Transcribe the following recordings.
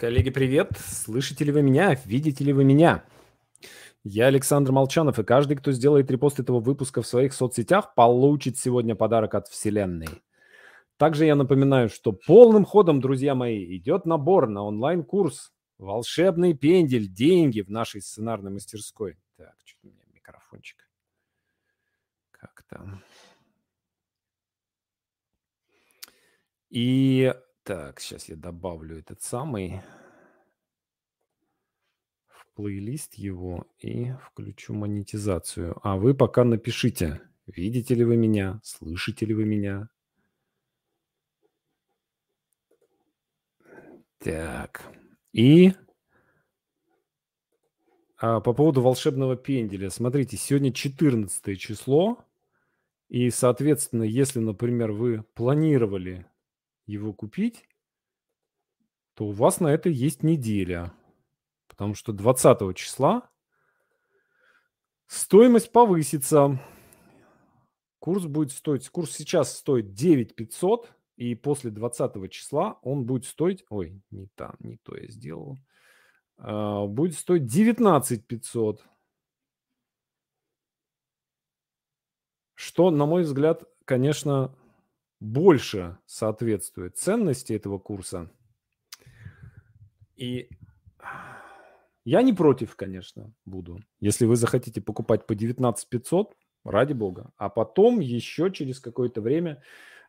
Коллеги, привет! Слышите ли вы меня? Видите ли вы меня? Я Александр Молчанов, и каждый, кто сделает репост этого выпуска в своих соцсетях, получит сегодня подарок от Вселенной. Также я напоминаю, что полным ходом, друзья мои, идет набор на онлайн-курс «Волшебный пендель. Деньги» в нашей сценарной мастерской. Так, что-то у меня микрофончик. Как там? И так, сейчас я добавлю этот самый в плейлист его и включу монетизацию. А вы пока напишите, видите ли вы меня, слышите ли вы меня. Так, и а, по поводу волшебного пенделя. Смотрите, сегодня 14 число, и, соответственно, если, например, вы планировали его купить, то у вас на это есть неделя. Потому что 20 числа стоимость повысится. Курс будет стоить, курс сейчас стоит 9 500, и после 20 числа он будет стоить, ой, не там, не то я сделал, а, будет стоить 19 500. Что, на мой взгляд, конечно, больше соответствует ценности этого курса. И я не против, конечно, буду. Если вы захотите покупать по 19 500, ради бога. А потом еще через какое-то время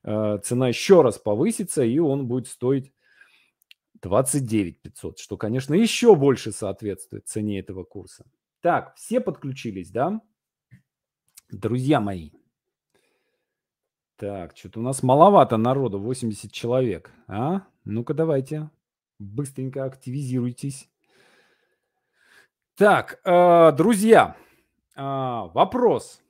э, цена еще раз повысится, и он будет стоить 29 500, что, конечно, еще больше соответствует цене этого курса. Так, все подключились, да? Друзья мои, так, что-то у нас маловато народу, 80 человек. А? Ну-ка давайте, быстренько активизируйтесь. Так, э, друзья, э, вопрос.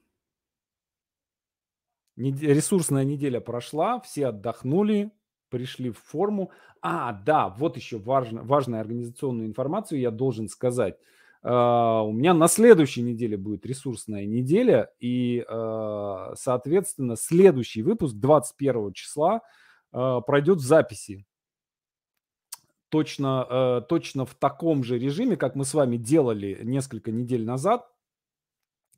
Ресурсная неделя прошла, все отдохнули, пришли в форму. А, да, вот еще важно, важную организационную информацию я должен сказать. А, у меня на следующей неделе будет ресурсная неделя, и, а, соответственно, следующий выпуск 21 числа а, пройдет в записи. Точно, точно в таком же режиме, как мы с вами делали несколько недель назад,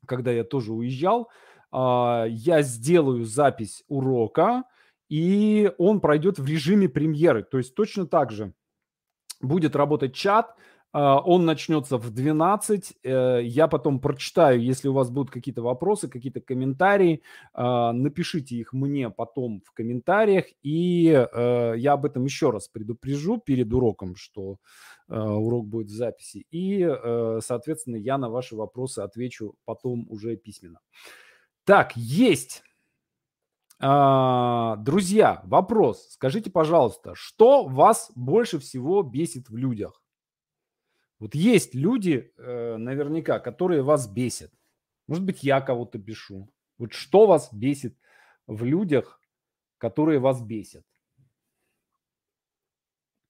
когда я тоже уезжал. Я сделаю запись урока, и он пройдет в режиме премьеры. То есть точно так же будет работать чат, он начнется в 12. Э, я потом прочитаю, если у вас будут какие-то вопросы, какие-то комментарии, а, напишите их мне потом в комментариях, и э, я об этом еще раз предупрежу перед уроком, что э, урок будет в записи. И, соответственно, я на ваши вопросы отвечу потом уже письменно. Так, есть. А, друзья, вопрос. Скажите, пожалуйста, что вас больше всего бесит в людях? Вот есть люди, э, наверняка, которые вас бесят. Может быть, я кого-то бешу. Вот что вас бесит в людях, которые вас бесят?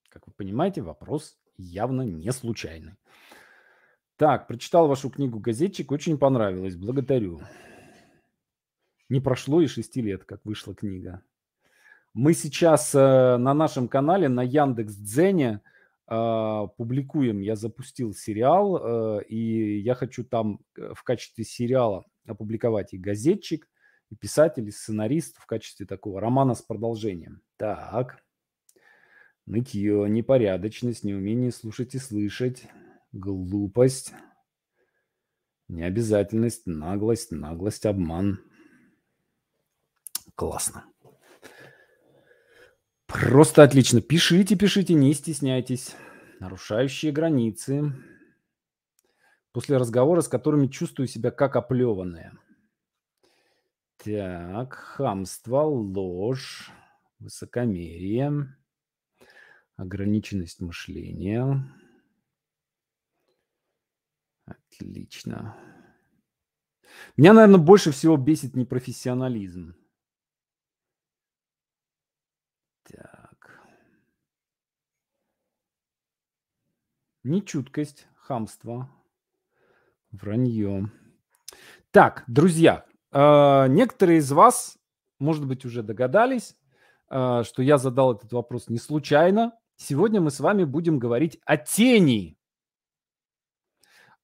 Как вы понимаете, вопрос явно не случайный. Так, прочитал вашу книгу «Газетчик», очень понравилось, благодарю. Не прошло и шести лет, как вышла книга. Мы сейчас э, на нашем канале на Яндекс Дзене – а, публикуем, я запустил сериал, э, и я хочу там э, в качестве сериала опубликовать и газетчик, и писатель, и сценарист в качестве такого романа с продолжением. Так, нытье, непорядочность, неумение слушать и слышать, глупость, необязательность, наглость, наглость, обман. Классно. Просто отлично. Пишите, пишите, не стесняйтесь. Нарушающие границы. После разговора, с которыми чувствую себя как оплеванная. Так, хамство, ложь, высокомерие, ограниченность мышления. Отлично. Меня, наверное, больше всего бесит непрофессионализм. Нечуткость, хамство, вранье. Так, друзья, э, некоторые из вас, может быть, уже догадались, э, что я задал этот вопрос не случайно, Сегодня мы с вами будем говорить о тени.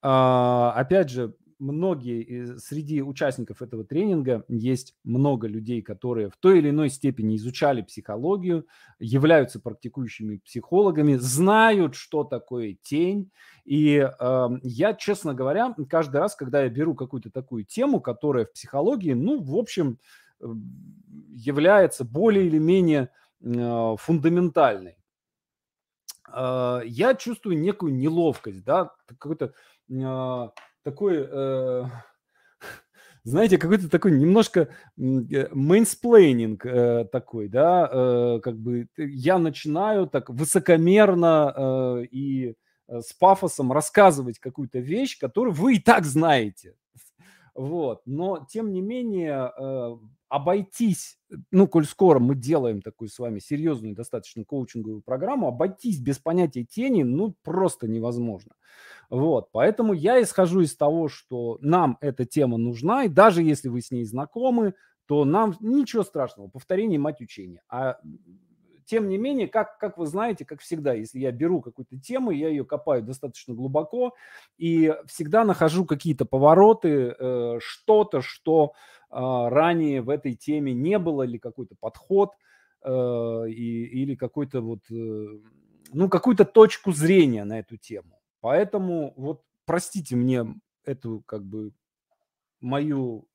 А, опять же, многие среди участников этого тренинга есть много людей, которые в той или иной степени изучали психологию, являются практикующими психологами, знают, что такое тень. И э, я, честно говоря, каждый раз, когда я беру какую-то такую тему, которая в психологии, ну, в общем, является более или менее э, фундаментальной, э, я чувствую некую неловкость, да, какой-то э, такой, э, знаете, какой-то такой немножко mansplaining э, такой, да, э, как бы я начинаю так высокомерно э, и э, с пафосом рассказывать какую-то вещь, которую вы и так знаете. Вот. Но, тем не менее, э, обойтись, ну, коль скоро мы делаем такую с вами серьезную достаточно коучинговую программу, обойтись без понятия тени, ну, просто невозможно. Вот, поэтому я исхожу из того, что нам эта тема нужна, и даже если вы с ней знакомы, то нам ничего страшного, повторение мать учения. А тем не менее, как, как вы знаете, как всегда, если я беру какую-то тему, я ее копаю достаточно глубоко и всегда нахожу какие-то повороты, э, что-то, что э, ранее в этой теме не было, или какой-то подход, э, или какой-то вот, э, ну, какую-то точку зрения на эту тему. Поэтому вот простите мне эту как бы мою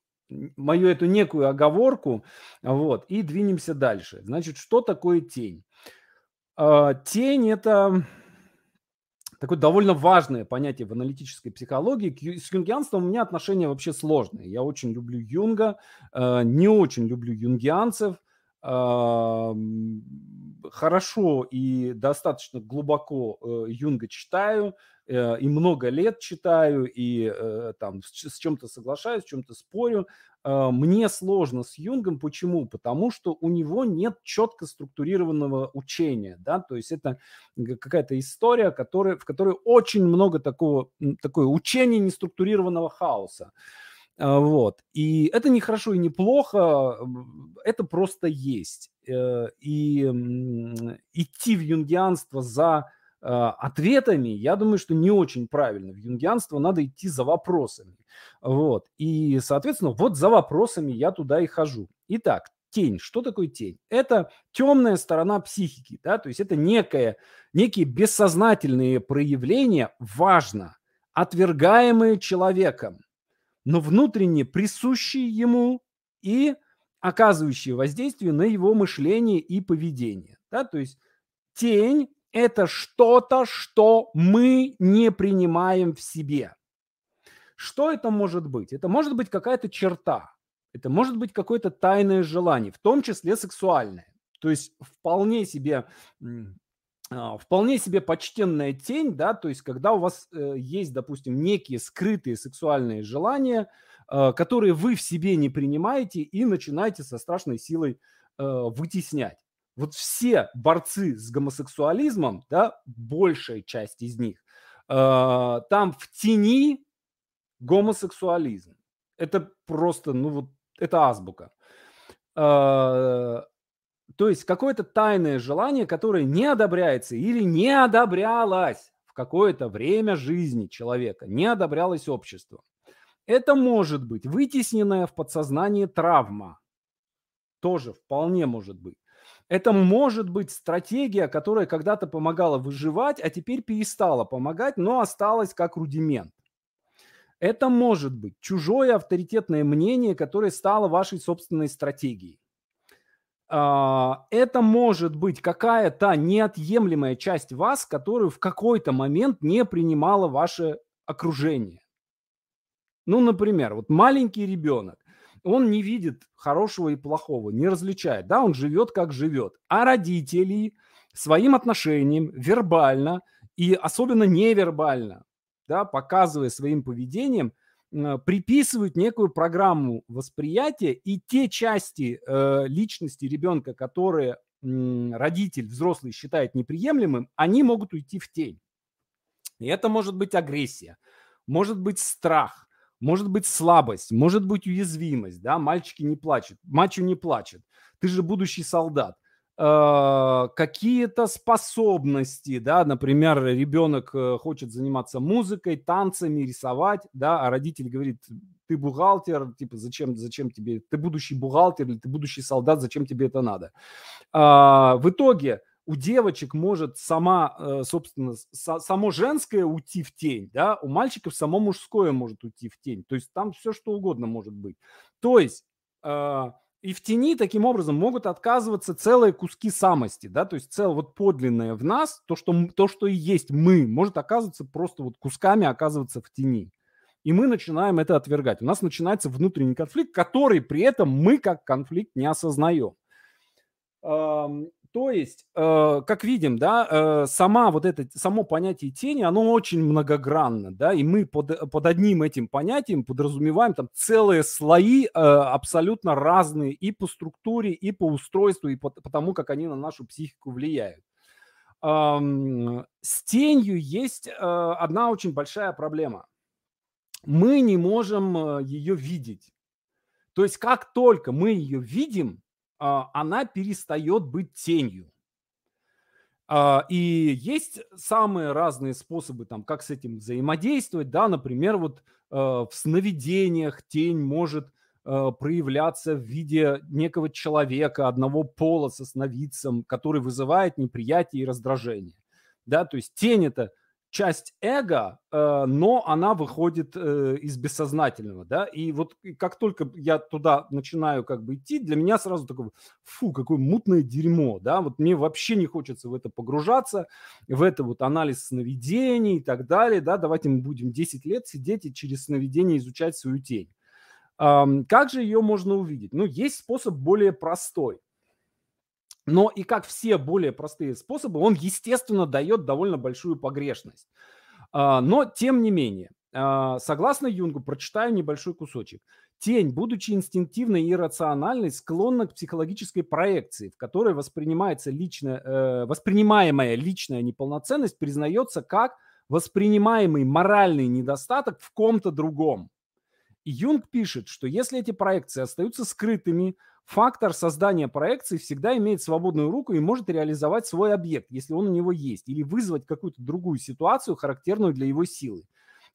мою эту некую оговорку, вот, и двинемся дальше. Значит, что такое тень? А, тень – это такое довольно важное понятие в аналитической психологии. С юнгианством у меня отношения вообще сложные. Я очень люблю Юнга, а, не очень люблю юнгианцев. Хорошо и достаточно глубоко э, Юнга читаю – Э, и много лет читаю, и э, там с чем-то соглашаюсь, с чем-то спорю. Мне сложно с Юнгом. Почему? Потому что у него нет четко структурированного учения. Да? То есть это какая-то история, которая, в которой очень много такого, такое учение неструктурированного хаоса. Вот. И это не хорошо и не плохо, это просто есть. И идти в юнгианство за Э, ответами, я думаю, что не очень правильно. В юнгианство надо идти за вопросами. Вот. И, соответственно, вот за вопросами я туда и хожу. Итак, тень. Что такое тень? Это темная сторона психики, да, то есть это некое, некие бессознательные проявления, важно, отвергаемые человеком, но внутренне присущие ему и оказывающие воздействие на его мышление и поведение. Да? То есть тень это что-то, что мы не принимаем в себе. Что это может быть? Это может быть какая-то черта, это может быть какое-то тайное желание, в том числе сексуальное. То есть вполне себе вполне себе почтенная тень, да, то есть когда у вас э, есть, допустим, некие скрытые сексуальные желания, э, которые вы в себе не принимаете и начинаете со страшной силой э, вытеснять вот все борцы с гомосексуализмом, да, большая часть из них, э, там в тени гомосексуализм. Это просто, ну вот, это азбука. Э, то есть какое-то тайное желание, которое не одобряется или не одобрялось в какое-то время жизни человека, не одобрялось обществом. Это может быть вытесненная в подсознание травма. Тоже вполне может быть. Это может быть стратегия, которая когда-то помогала выживать, а теперь перестала помогать, но осталась как рудимент. Это может быть чужое авторитетное мнение, которое стало вашей собственной стратегией. А, это может быть какая-то неотъемлемая часть вас, которую в какой-то момент не принимало ваше окружение. Ну, например, вот маленький ребенок он не видит хорошего и плохого, не различает, да, он живет как живет. А родители своим отношением вербально и особенно невербально, да, показывая своим поведением, приписывают некую программу восприятия, и те части э, личности ребенка, которые э, родитель, взрослый считает неприемлемым, они могут уйти в тень. И это может быть агрессия, может быть страх, может быть слабость, может быть уязвимость, да, мальчики не плачут, мачо не плачет, ты же будущий солдат. Э, какие-то способности, да, например, ребенок э, хочет заниматься музыкой, танцами, рисовать, да, а родитель говорит, ты бухгалтер, типа, зачем, зачем тебе, ты будущий бухгалтер или ты будущий солдат, зачем тебе это надо? А, в итоге у девочек может сама, э, собственно, само женское уйти в тень, да, у мальчиков само мужское может уйти в тень. То есть там все что угодно может быть. То есть и в тени таким образом могут отказываться целые куски самости, да, то есть цел вот подлинное в нас, то что, то, что и есть мы, может оказываться просто вот кусками оказываться в тени. И мы начинаем это отвергать. У нас начинается внутренний конфликт, который при этом мы как конфликт не осознаем. То есть, э, как видим, да, э, сама вот это, само понятие тени, оно очень многогранно, да, и мы под, под одним этим понятием подразумеваем там целые слои э, абсолютно разные и по структуре, и по устройству, и по, по тому, как они на нашу психику влияют. С тенью есть одна очень большая проблема. Мы не можем ее видеть. То есть, как только мы ее видим, она перестает быть тенью. А, и есть самые разные способы, там, как с этим взаимодействовать, да, например, вот а, в сновидениях тень может проявляться в виде некого человека одного пола со сновидцем, который вызывает неприятие и раздражение. Да, то есть тень это часть эго, э, но она выходит э, из бессознательного, да, и вот как только я туда начинаю как бы идти, для меня сразу такое, фу, какое мутное дерьмо, да, вот мне вообще не хочется в это погружаться, в это вот анализ сновидений и так далее, да, давайте мы будем 10 лет сидеть и через сновидение изучать свою тень. Как же ее можно увидеть? Ну, есть способ более простой. Но и как все более простые способы, он, естественно, дает довольно большую погрешность. А, но, тем не менее, а, согласно Юнгу, прочитаю небольшой кусочек. Тень, будучи инстинктивной и иррациональной, склонна к психологической проекции, в которой воспринимается личная, э, воспринимаемая личная неполноценность признается как воспринимаемый моральный недостаток в ком-то другом. И Юнг пишет, что если эти проекции остаются скрытыми, Фактор создания проекции всегда имеет свободную руку и может реализовать свой объект, если он у него есть, или вызвать какую-то другую ситуацию, характерную для его силы.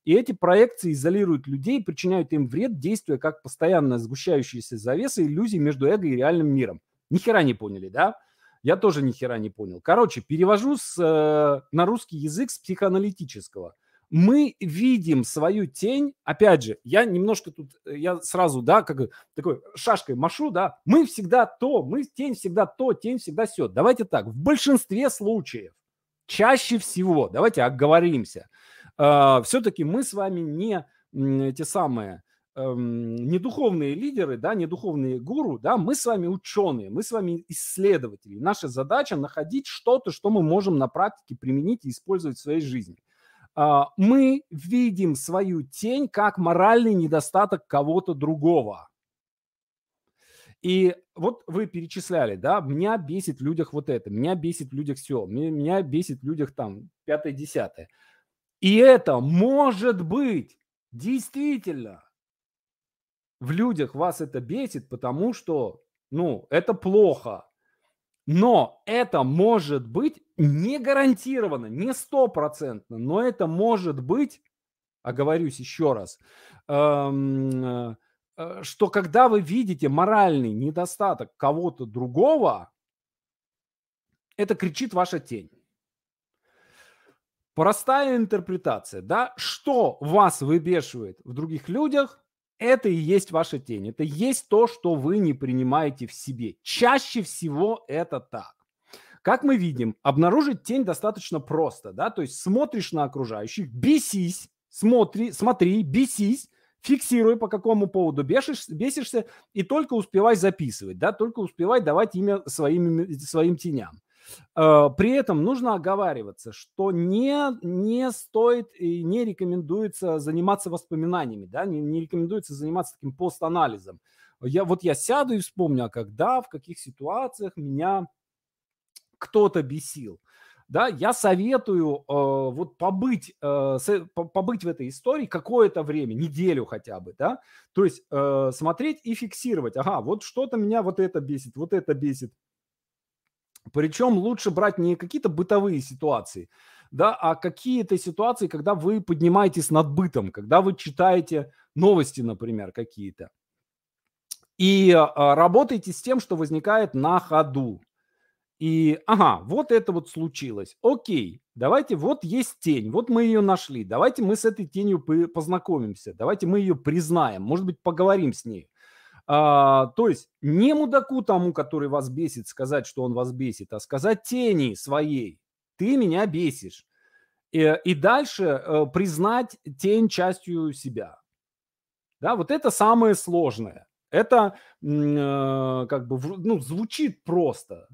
И эти проекции изолируют людей, причиняют им вред, действуя как постоянно сгущающаяся завеса иллюзий между эго и реальным миром. Ни хера не поняли, да? Я тоже ни хера не понял. Короче, перевожу с, э, на русский язык с психоаналитического – мы видим свою тень, опять же, я немножко тут, э, я сразу, да, как такой шашкой машу, да, мы всегда то, мы тень всегда то, тень всегда все. Давайте так, в большинстве случаев, чаще всего, давайте оговоримся, э, все-таки мы с вами не эти самые, э, не духовные лидеры, да, не духовные гуру, да, мы с вами ученые, мы с вами исследователи. Наша задача находить что-то, что мы можем на практике применить и использовать в своей жизни. А, мы видим свою тень как моральный недостаток кого-то другого. И вот вы перечисляли, да, меня бесит в людях вот это, меня бесит в людях все, меня бесит в людях там пятое-десятое. И это может быть действительно в людях вас это бесит, потому что, ну, это плохо. Но это может быть не гарантированно, не стопроцентно, но это может быть, оговорюсь еще раз, эм, э, что когда вы видите моральный недостаток кого-то другого, это кричит ваша тень. Простая интерпретация, да, что вас выбешивает в других людях, это и есть ваша тень. Это есть то, что вы не принимаете в себе. Чаще всего это так. Как мы видим, обнаружить тень достаточно просто, да, то есть смотришь на окружающих, бесись, смотри, смотри, бесись, фиксируй, по какому поводу бесишь, бесишься, и только успевай записывать, да, только успевай давать имя своим, своим теням. Э, при этом нужно оговариваться, что не, не стоит и не рекомендуется заниматься воспоминаниями, да, не, не рекомендуется заниматься таким пост-анализом. Я, вот я сяду и вспомню, а когда, в каких ситуациях меня кто-то бесил. Да, я советую э, вот побыть, э, с, побыть в этой истории какое-то время, неделю хотя бы, да, то есть э, смотреть и фиксировать, ага, вот что-то меня вот это бесит, вот это бесит, Причем лучше брать не какие-то бытовые ситуации, да, а какие-то ситуации, когда вы поднимаетесь над бытом, когда вы читаете новости, например, какие-то. И а, работаете с тем, что возникает на ходу. И, ага, вот это вот случилось. Окей, давайте, вот есть тень, вот мы ее нашли. Давайте мы с этой тенью познакомимся. Давайте мы ее признаем. Может быть, поговорим с ней. А, то есть не мудаку тому, который вас бесит, сказать, что он вас бесит, а сказать тени своей. Ты меня бесишь. И, и дальше э, признать тень частью себя. Да, вот это самое сложное. Это э, как бы ну, звучит просто.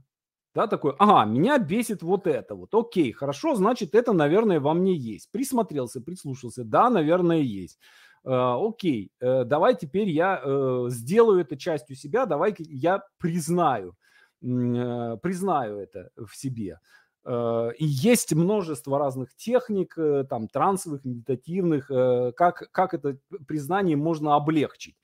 Да, такой, ага, меня бесит вот это вот. Окей, хорошо, значит, это, наверное, во мне есть. Присмотрелся, прислушался. Да, наверное, есть. Э, окей, э, давай теперь я э, сделаю это частью себя, давай я признаю, э, признаю это в себе. Э, и есть множество разных техник, э, там, трансовых, медитативных, э, как, как это признание можно облегчить.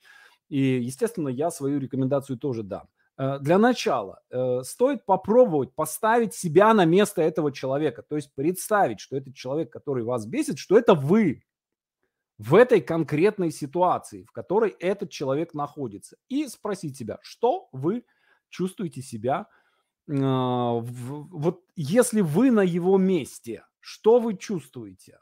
И, естественно, я свою рекомендацию тоже дам. Э, для начала э, стоит попробовать поставить себя на место этого человека, то есть представить, что этот человек, который вас бесит, что это вы в этой конкретной ситуации, в которой этот человек находится, и спросить себя, что вы чувствуете себя, а, вот если вы на его месте, что вы чувствуете?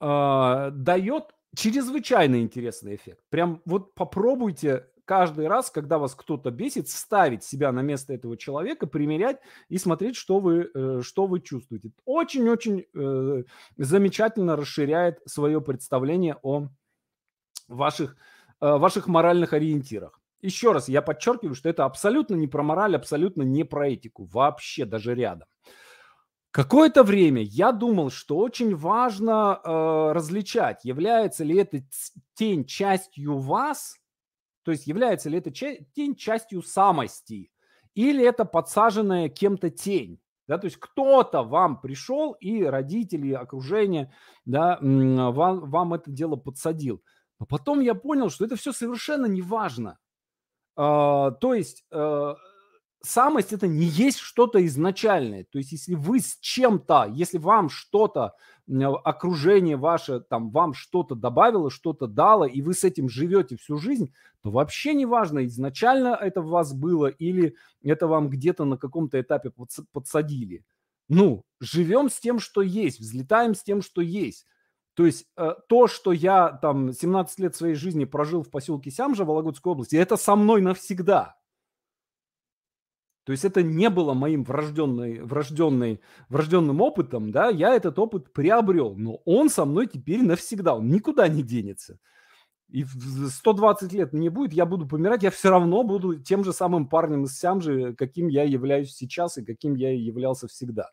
А, дает чрезвычайно интересный эффект. Прям вот попробуйте каждый раз, когда вас кто-то бесит, ставить себя на место этого человека, примерять и смотреть, что вы, э, что вы чувствуете. Очень-очень э, замечательно расширяет свое представление о ваших, э, ваших моральных ориентирах. Еще раз, я подчеркиваю, что это абсолютно не про мораль, абсолютно не про этику, вообще даже рядом. Какое-то время я думал, что очень важно э, различать, является ли эта тень частью вас, то есть является ли эта тень частью самости, или это подсаженная кем-то тень. Да, то есть кто-то вам пришел, и родители, окружение да, вам, вам это дело подсадил. Но потом я понял, что это все совершенно не важно. А, то есть э, самость это не есть что-то изначальное. То есть если вы с чем-то, если вам что-то, окружение ваше, там, вам что-то добавило, что-то дало, и вы с этим живете всю жизнь, то вообще не важно, изначально это в вас было или это вам где-то на каком-то этапе подсадили. Ну, живем с тем, что есть, взлетаем с тем, что есть. То есть э, то, что я там 17 лет своей жизни прожил в поселке Сямжа Вологодской области, это со мной навсегда. То есть это не было моим врожденной, врожденной, врожденным опытом, да, я этот опыт приобрел, но он со мной теперь навсегда, он никуда не денется. И в 120 лет мне будет, я буду помирать, я все равно буду тем же самым парнем из Сямжи, каким я являюсь сейчас и каким я являлся всегда.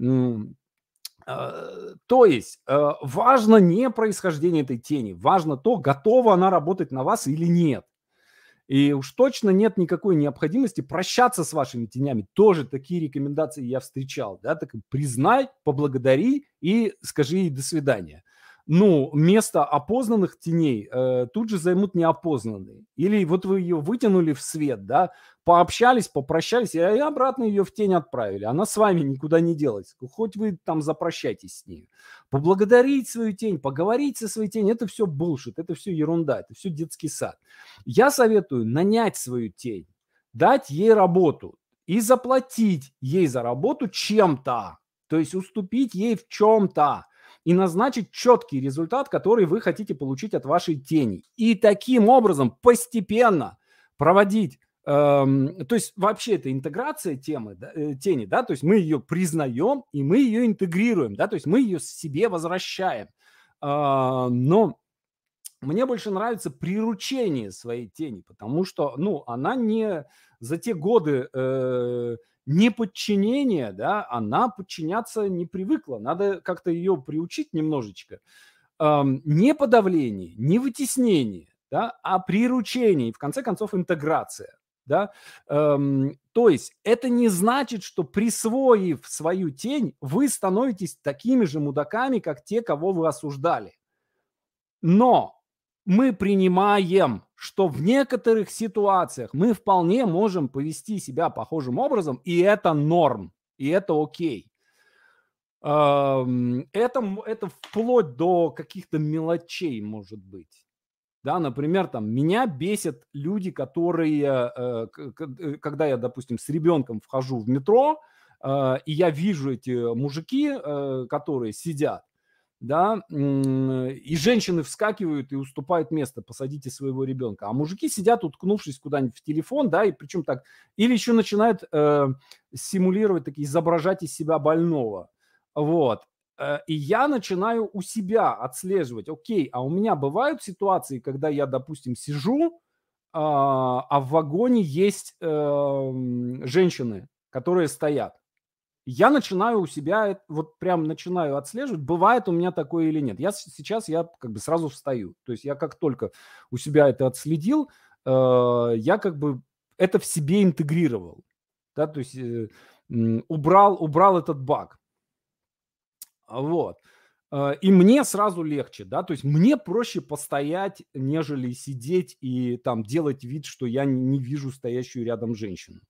Э, то есть э, важно не происхождение этой тени, важно то, готова она работать на вас или нет. И уж точно нет никакой необходимости прощаться с вашими тенями. Тоже такие рекомендации я встречал. Да? Так признай, поблагодари и скажи ей до свидания ну, место опознанных теней э, тут же займут неопознанные. Или вот вы ее вытянули в свет, да, пообщались, попрощались, и обратно ее в тень отправили. Она с вами никуда не делается. Хоть вы там запрощайтесь с ней. Поблагодарить свою тень, поговорить со своей тенью, это все булшит, это все ерунда, это все детский сад. Я советую нанять свою тень, дать ей работу и заплатить ей за работу чем-то. То есть уступить ей в чем-то и назначить четкий результат, который вы хотите получить от вашей тени. И таким образом постепенно проводить эм, то есть вообще это интеграция темы, да, э, тени, да, то есть мы ее признаем и мы ее интегрируем, да, то есть мы ее себе возвращаем. Э, но мне больше нравится приручение своей тени, потому что, ну, она не за те годы э, неподчинение, да, она подчиняться не привыкла. Надо как-то ее приучить немножечко. Эм, не подавление, не вытеснение, да, а приручение и, в конце концов, интеграция. Да? Эм, то есть это не значит, что присвоив свою тень, вы становитесь такими же мудаками, как те, кого вы осуждали. Но мы принимаем что в некоторых ситуациях мы вполне можем повести себя похожим образом, и это норм, и это окей. Это, это вплоть до каких-то мелочей может быть. Да, например, там меня бесят люди, которые, э, э, когда я, допустим, с ребенком вхожу в метро, э, и я вижу эти мужики, которые сидят, да, и женщины вскакивают и уступают место, посадите своего ребенка. А мужики сидят, уткнувшись куда-нибудь в телефон, да, и причем так, или еще начинают э, симулировать, такие, изображать из себя больного. Вот. Э, и я начинаю у себя отслеживать, окей, а у меня бывают ситуации, когда я, допустим, сижу, а, а в вагоне есть э, женщины, которые стоят я начинаю у себя, вот прям начинаю отслеживать, бывает у меня такое или нет. Я сейчас, я как бы сразу встаю. То есть я как только у себя это отследил, э, я как бы это в себе интегрировал. Да, то есть э, убрал, убрал этот баг. Вот. Э, и мне сразу легче, да, то есть мне проще постоять, нежели сидеть и там делать вид, что я не вижу стоящую рядом женщину.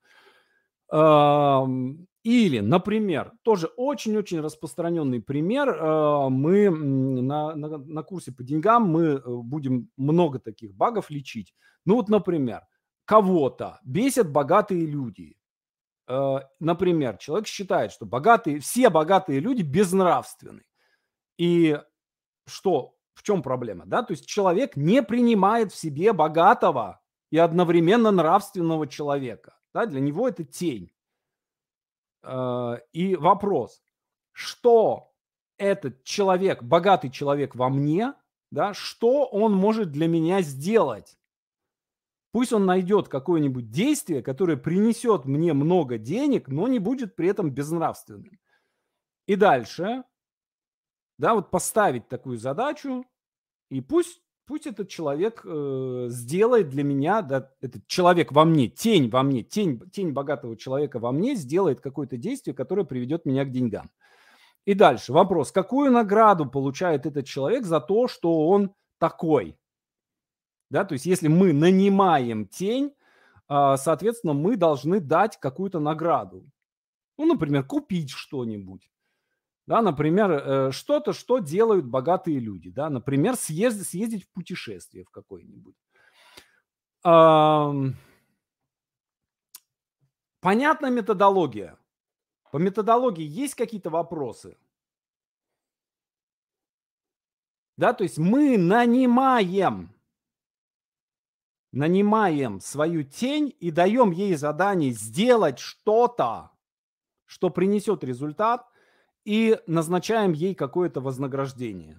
Или, например, тоже очень-очень распространенный пример. А, мы на, на, на курсе по деньгам мы э, будем много таких багов лечить. Ну вот, например, кого-то бесят богатые люди. А, например, человек считает, что богатые, все богатые люди безнравственны. И что, в чем проблема? Да? То есть человек не принимает в себе богатого и одновременно нравственного человека. Да? Для него это тень. Э, и вопрос, что этот человек, богатый человек во мне, да, что он может для меня сделать? Пусть он найдет какое-нибудь действие, которое принесет мне много денег, но не будет при этом безнравственным. И дальше, да, вот поставить такую задачу, и пусть пусть этот человек э, сделает для меня, да, этот человек во мне, тень во мне, тень, тень богатого человека во мне сделает какое-то действие, которое приведет меня к деньгам. И дальше вопрос, какую награду получает этот человек за то, что он такой? Да, то есть если мы нанимаем тень, э, соответственно, мы должны дать какую-то награду. Ну, например, купить что-нибудь да, например, э, что-то, что делают богатые люди, да, например, съездить, съездить в путешествие в какое-нибудь. Понятна методология? По методологии есть какие-то вопросы? Да, то есть мы нанимаем, нанимаем свою тень и даем ей задание сделать что-то, что принесет результат – и назначаем ей какое-то вознаграждение.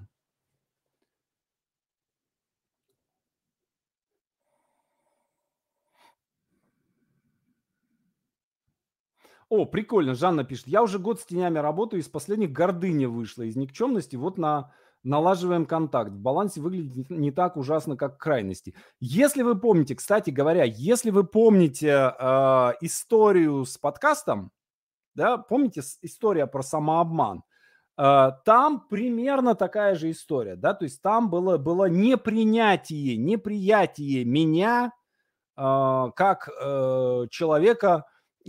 О, прикольно, Жанна пишет. Я уже год с тенями работаю, из последних гордыня вышла, из никчемности вот на налаживаем контакт. В балансе выглядит не так ужасно, как крайности. Если вы помните, кстати говоря, если вы помните э, историю с подкастом, да, помните история про самообман? Э, там примерно такая же история, да, то есть там было, было непринятие, неприятие меня э, как э, человека,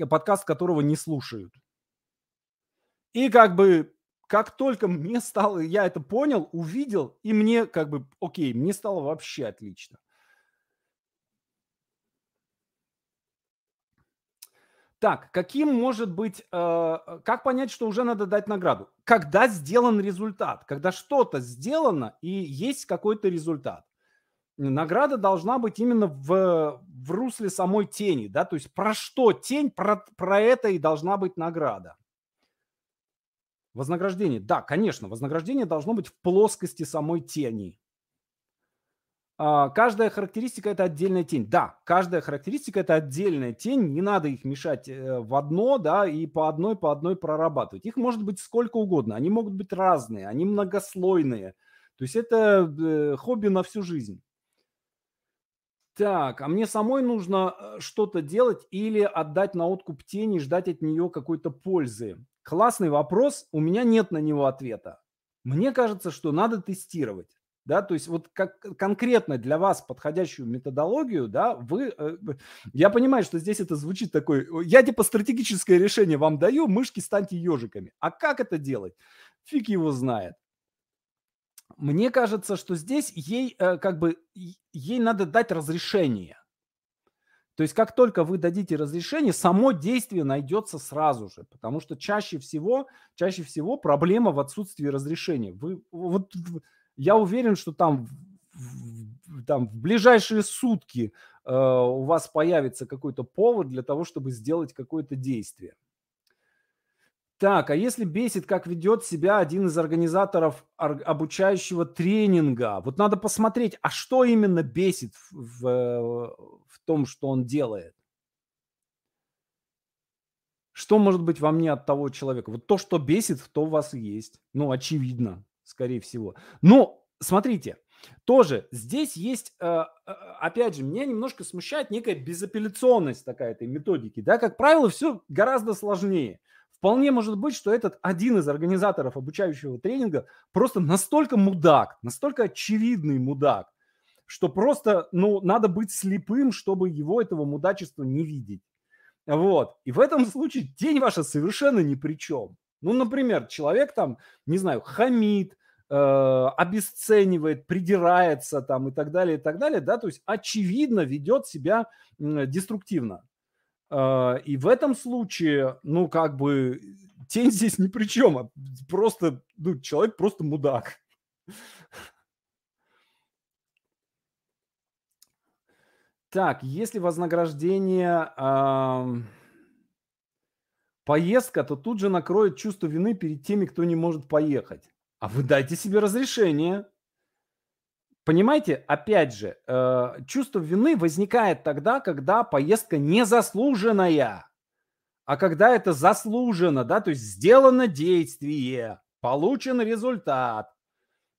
подкаст которого не слушают. И как бы как только мне стало, я это понял, увидел, и мне как бы, окей, мне стало вообще отлично. Так, каким может быть, э, как понять, что уже надо дать награду? Когда сделан результат, когда что-то сделано и есть какой-то результат. Награда должна быть именно в, в русле самой тени, да, то есть про что тень, про, про это и должна быть награда. Вознаграждение, да, конечно, вознаграждение должно быть в плоскости самой тени. А, каждая характеристика – это отдельная тень. Да, каждая характеристика – это отдельная тень, не надо их мешать э, в одно, да, и по одной, по одной прорабатывать. Их может быть сколько угодно, они могут быть разные, они многослойные. То есть это э, хобби на всю жизнь. Так, а мне самой нужно э, что-то делать или отдать на откуп тени и ждать от нее какой-то пользы? Классный вопрос, у меня нет на него ответа. Мне кажется, что надо тестировать. Да, то есть вот как конкретно для вас подходящую методологию, да, вы, э, я понимаю, что здесь это звучит такой, я типа стратегическое решение вам даю, мышки станьте ежиками. А как это делать? Фиг его знает. Мне кажется, что здесь ей э, как бы ей надо дать разрешение. То есть как только вы дадите разрешение, само действие найдется сразу же, потому что чаще всего, чаще всего проблема в отсутствии разрешения. Вы вот я уверен, что там, в, там в ближайшие сутки э, у вас появится какой-то повод для того, чтобы сделать какое-то действие. Так, а если бесит, как ведет себя один из организаторов обучающего тренинга? Вот надо посмотреть, а что именно бесит в, в, в том, что он делает? Что может быть во мне от того человека? Вот то, что бесит, то у вас есть. Ну, очевидно скорее всего. Но смотрите, тоже здесь есть, э, э, опять же, меня немножко смущает некая безапелляционность такая этой методики. Да, как правило, все гораздо сложнее. Вполне может быть, что этот один из организаторов обучающего тренинга просто настолько мудак, настолько очевидный мудак, что просто, ну, надо быть слепым, чтобы его этого мудачества не видеть. Вот. И в этом случае тень ваша совершенно ни при чем. Ну, например, человек там, не знаю, хамит, обесценивает, придирается там и так далее, и так далее, да, то есть очевидно ведет себя э, деструктивно. Э, и в этом случае, ну, как бы, тень здесь ни при чем, а просто, ну, человек просто мудак. Так, если вознаграждение... Э, поездка, то тут же накроет чувство вины перед теми, кто не может поехать. А вы дайте себе разрешение. Понимаете, опять же, э, чувство вины возникает тогда, когда поездка незаслуженная. А когда это заслужено, да, то есть сделано действие, получен результат.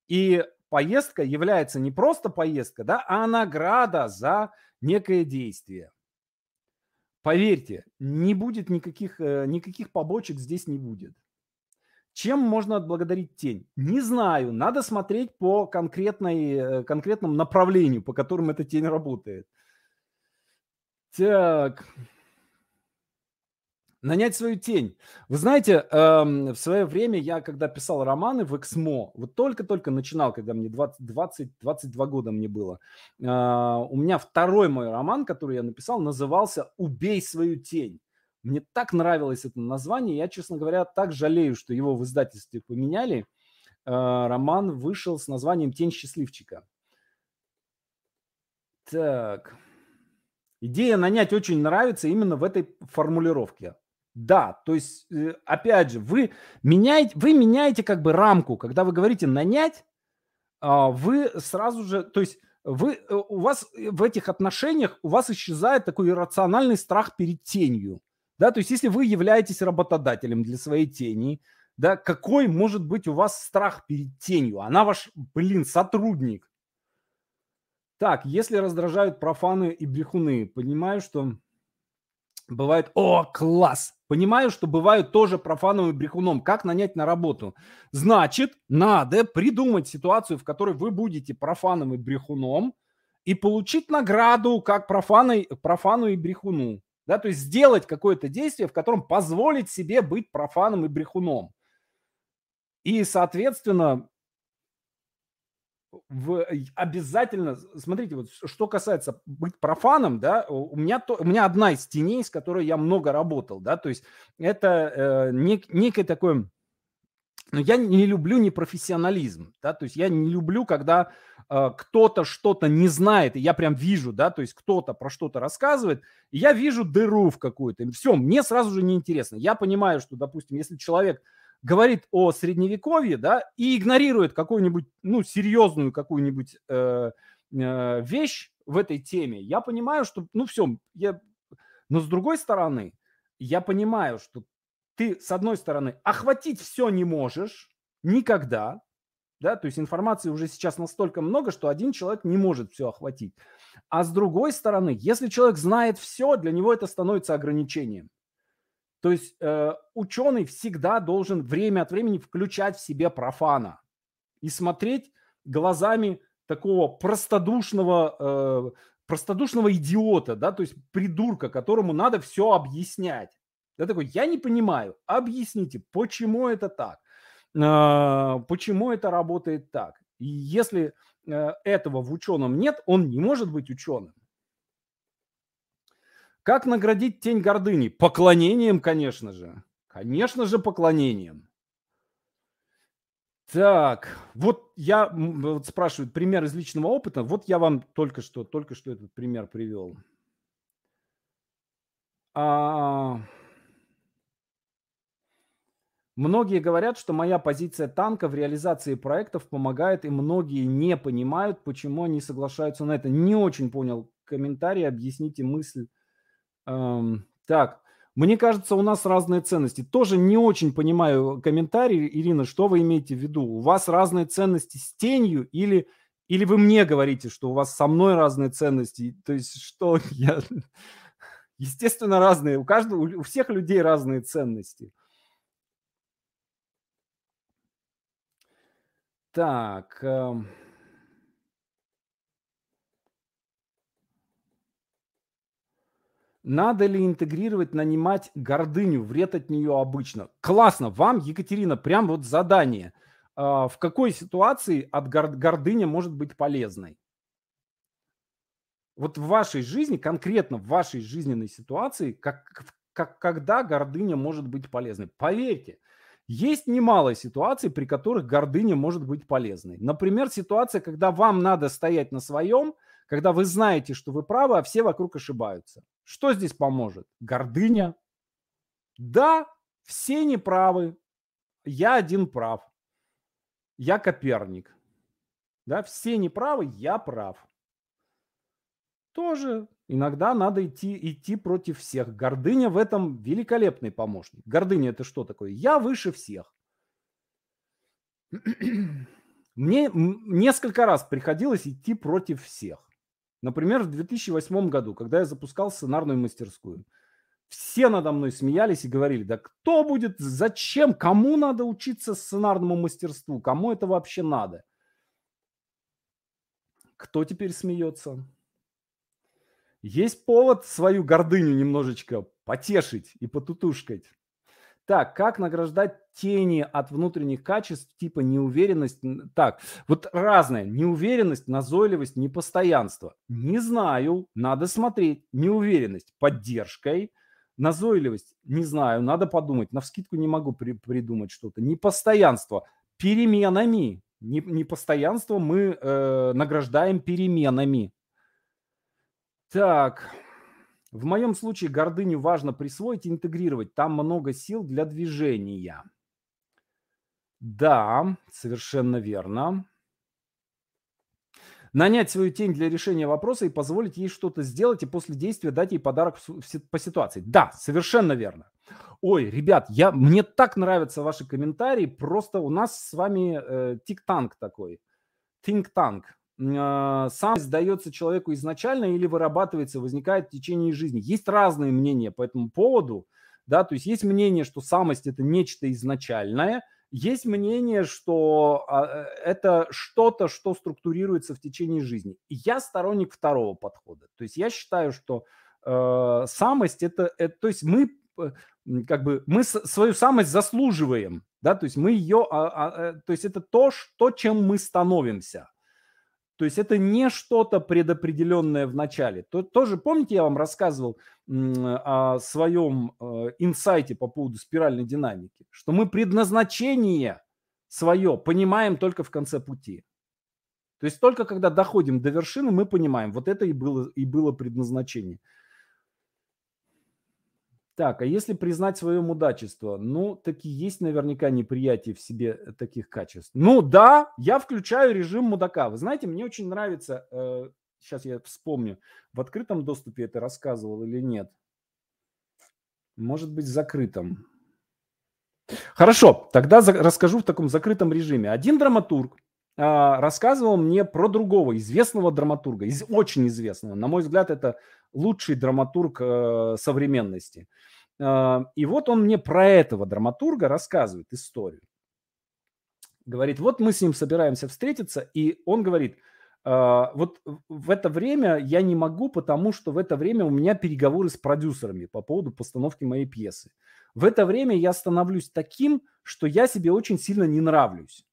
И поездка является не просто поездка, да, а награда за некое действие. Поверьте, не будет никаких, э, никаких побочек здесь не будет. Чем можно отблагодарить тень? Не знаю. Надо смотреть по конкретной, э, конкретному направлению, по которому эта тень работает. Так. Нанять свою тень. Вы знаете, эм, в свое время я, когда писал романы в Эксмо, вот только-только начинал, когда мне 20, 20, 22 года мне было, э, у меня второй мой роман, который я написал, назывался «Убей свою тень». Мне так нравилось это название, я, честно говоря, так жалею, что его в издательстве поменяли. Э, роман вышел с названием «Тень счастливчика». Так. Идея нанять очень нравится именно в этой формулировке. Да, то есть, э, опять же, вы меняете, вы меняете как бы рамку. Когда вы говорите нанять, а, вы сразу же, то есть вы, э, у вас в этих отношениях, у вас исчезает такой иррациональный страх перед тенью. Да, то есть если вы являетесь работодателем для своей тени, да, какой может быть у вас страх перед тенью? Она ваш, блин, сотрудник. Так, если раздражают профаны и брехуны, понимаю, что бывает, о, класс, Понимаю, что бывают тоже профаном и брехуном. Как нанять на работу? Значит, надо придумать ситуацию, в которой вы будете профаном и брехуном и получить награду как профаной, профану и брехуну. Да, то есть сделать какое-то действие, в котором позволить себе быть профаном и брехуном. И, соответственно, в, обязательно, смотрите, вот что касается быть профаном, да, у меня, то, у меня одна из теней, с которой я много работал, да, то есть это э, нек, некое такое, но я не люблю непрофессионализм, да, то есть я не люблю, когда э, кто-то что-то не знает, и я прям вижу, да, то есть кто-то про что-то рассказывает, и я вижу дыру в какую-то, все, мне сразу же неинтересно. Я понимаю, что, допустим, если человек говорит о средневековье, да, и игнорирует какую-нибудь, ну, серьезную какую-нибудь э, э, вещь в этой теме, я понимаю, что, ну, все, я... но с другой стороны, я понимаю, что ты, с одной стороны, охватить все не можешь никогда, да, то есть информации уже сейчас настолько много, что один человек не может все охватить. А с другой стороны, если человек знает все, для него это становится ограничением. То есть э, ученый всегда должен время от времени включать в себе профана и смотреть, глазами такого простодушного, э, простодушного идиота, да, то есть придурка, которому надо все объяснять. Я такой, я не понимаю, объясните, почему это так, э, почему это работает так. И если э, этого в ученом нет, он не может быть ученым. Как наградить тень гордыни? Поклонением, конечно же. Конечно же, поклонением. Так, вот я вот спрашиваю пример из личного опыта. Вот я вам только что, только что этот пример привел. А... Многие говорят, что моя позиция танка в реализации проектов помогает, и многие не понимают, почему они соглашаются на это. Не очень понял комментарий, объясните мысль. Эм, так, мне кажется, у нас разные ценности. Тоже не очень понимаю комментарий, Ирина, что вы имеете в виду? У вас разные ценности с тенью или, или вы мне говорите, что у вас со мной разные ценности? То есть что я... Естественно, разные. У каждого, у всех людей разные ценности. Так. Э... Надо ли интегрировать, нанимать гордыню? Вред от нее обычно. Классно. Вам, Екатерина, прям вот задание. А, в какой ситуации от гордыня может быть полезной? Вот в вашей жизни, конкретно в вашей жизненной ситуации, как, как, когда гордыня может быть полезной? Поверьте, есть немало ситуаций, при которых гордыня может быть полезной. Например, ситуация, когда вам надо стоять на своем, когда вы знаете, что вы правы, а все вокруг ошибаются. Что здесь поможет? Гордыня. Да, все неправы. Я один прав. Я Коперник. Да, все неправы, я прав. Тоже иногда надо идти, идти против всех. Гордыня в этом великолепный помощник. Гордыня это что такое? Я выше всех. Мне несколько раз приходилось идти против всех. Например, в 2008 году, когда я запускал сценарную мастерскую, все надо мной смеялись и говорили, да кто будет, зачем, кому надо учиться сценарному мастерству, кому это вообще надо? Кто теперь смеется? Есть повод свою гордыню немножечко потешить и потутушкать. Так, как награждать тени от внутренних качеств типа неуверенность? Так, вот разное. Неуверенность, назойливость, непостоянство. Не знаю, надо смотреть. Неуверенность поддержкой, назойливость, не знаю, надо подумать. На вскидку не могу при, придумать что-то. Непостоянство переменами. Непостоянство мы э, награждаем переменами. Так, в моем случае гордыню важно присвоить и интегрировать. Там много сил для движения. Да, совершенно верно. Нанять свою тень для решения вопроса и позволить ей что-то сделать, и после действия дать ей подарок по ситуации. Да, совершенно верно. Ой, ребят, я, мне так нравятся ваши комментарии. Просто у нас с вами э, тик-танк такой. Think-танк. А, сам сдается человеку изначально или вырабатывается, возникает в течение жизни. Есть разные мнения по этому поводу, да, то есть есть мнение, что самость это нечто изначальное, есть мнение, что а, э, это что-то, что структурируется в течение жизни. И я сторонник второго подхода. То есть я считаю, что э, самость это, это, то есть мы э, как бы мы свою самость заслуживаем, да, то есть мы ее, а, а, э, то есть это то, что, чем мы становимся. То есть это не что-то предопределенное в начале. То, тоже, помните, я вам рассказывал о своем э, инсайте по поводу спиральной динамики, что мы предназначение свое понимаем только в конце пути. То есть только когда доходим до вершины, мы понимаем, вот это и было, и было предназначение. Так, а если признать свое мудачество? Ну, таки есть наверняка неприятие в себе э, таких качеств. Ну да, я включаю режим мудака. Вы знаете, мне очень нравится, э, сейчас я вспомню, в открытом доступе это рассказывал или нет. Может быть, закрытом. Хорошо, тогда за, расскажу в таком закрытом режиме. Один драматург рассказывал мне про другого известного драматурга, из, очень известного. На мой взгляд, это лучший драматург э, современности. Э, и вот он мне про этого драматурга рассказывает историю. Говорит, вот мы с ним собираемся встретиться, и он говорит, «А, вот в это время я не могу, потому что в это время у меня переговоры с продюсерами по поводу постановки моей пьесы. В это время я становлюсь таким, что я себе очень сильно не нравлюсь.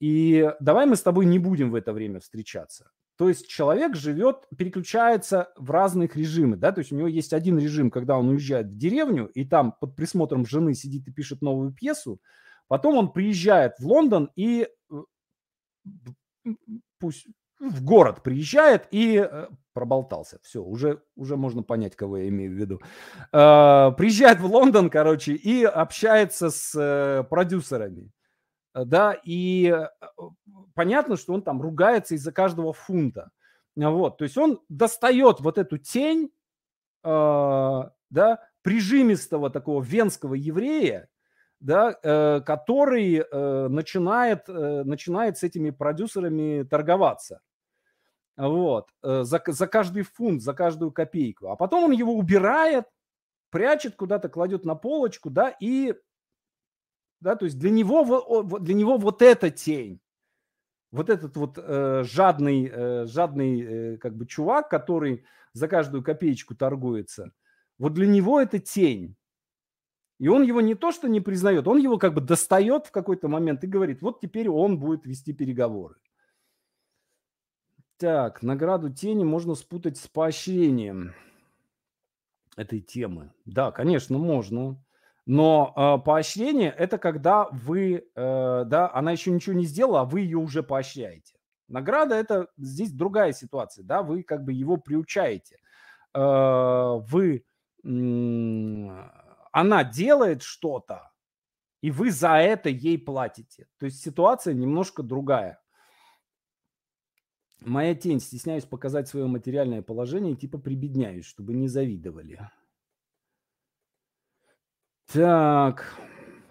И давай мы с тобой не будем в это время встречаться. То есть человек живет, переключается в разных режимы, да, то есть у него есть один режим, когда он уезжает в деревню и там под присмотром жены сидит и пишет новую пьесу, потом он приезжает в Лондон и э, пусть в город приезжает и э, проболтался. Все, уже, уже можно понять, кого я имею в виду. Э, приезжает в Лондон, короче, и общается с продюсерами. Да, и э, понятно, что он там ругается из-за каждого фунта. Вот, то есть он достает вот эту тень, э, да, прижимистого такого венского еврея, да, э, который э, начинает, э, начинает с этими продюсерами торговаться. Вот, э, за, за каждый фунт, за каждую копейку. А потом он его убирает, прячет куда-то, кладет на полочку, да, и да, то есть для него, для него вот эта тень, вот этот вот э, жадный, э, жадный э, как бы чувак, который за каждую копеечку торгуется, вот для него это тень. И он его не то что не признает, он его как бы достает в какой-то момент и говорит, вот теперь он будет вести переговоры. Так, награду тени можно спутать с поощрением этой темы. Да, конечно, можно. Но э, поощрение – это когда вы, э, да, она еще ничего не сделала, а вы ее уже поощряете. Награда – это здесь другая ситуация, да, вы как бы его приучаете. Э, вы, э, она делает что-то, и вы за это ей платите. То есть ситуация немножко другая. Моя тень, стесняюсь показать свое материальное положение, типа прибедняюсь, чтобы не завидовали. Так.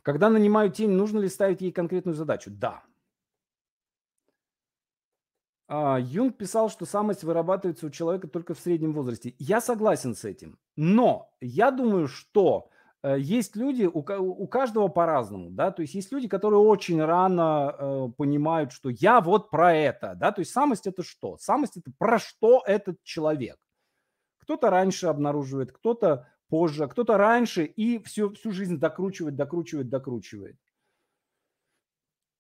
Когда нанимаю тень, нужно ли ставить ей конкретную задачу? Да. А, Юнг писал, что самость вырабатывается у человека только в среднем возрасте. Я согласен с этим. Но я думаю, что э, есть люди, у, каждого по-разному, да, то есть есть люди, которые очень рано э, понимают, что я вот про это, да, то есть самость это что? Самость это про что этот человек. Кто-то раньше обнаруживает, кто-то позже, а кто-то раньше и всю, всю жизнь докручивает, докручивает, докручивает.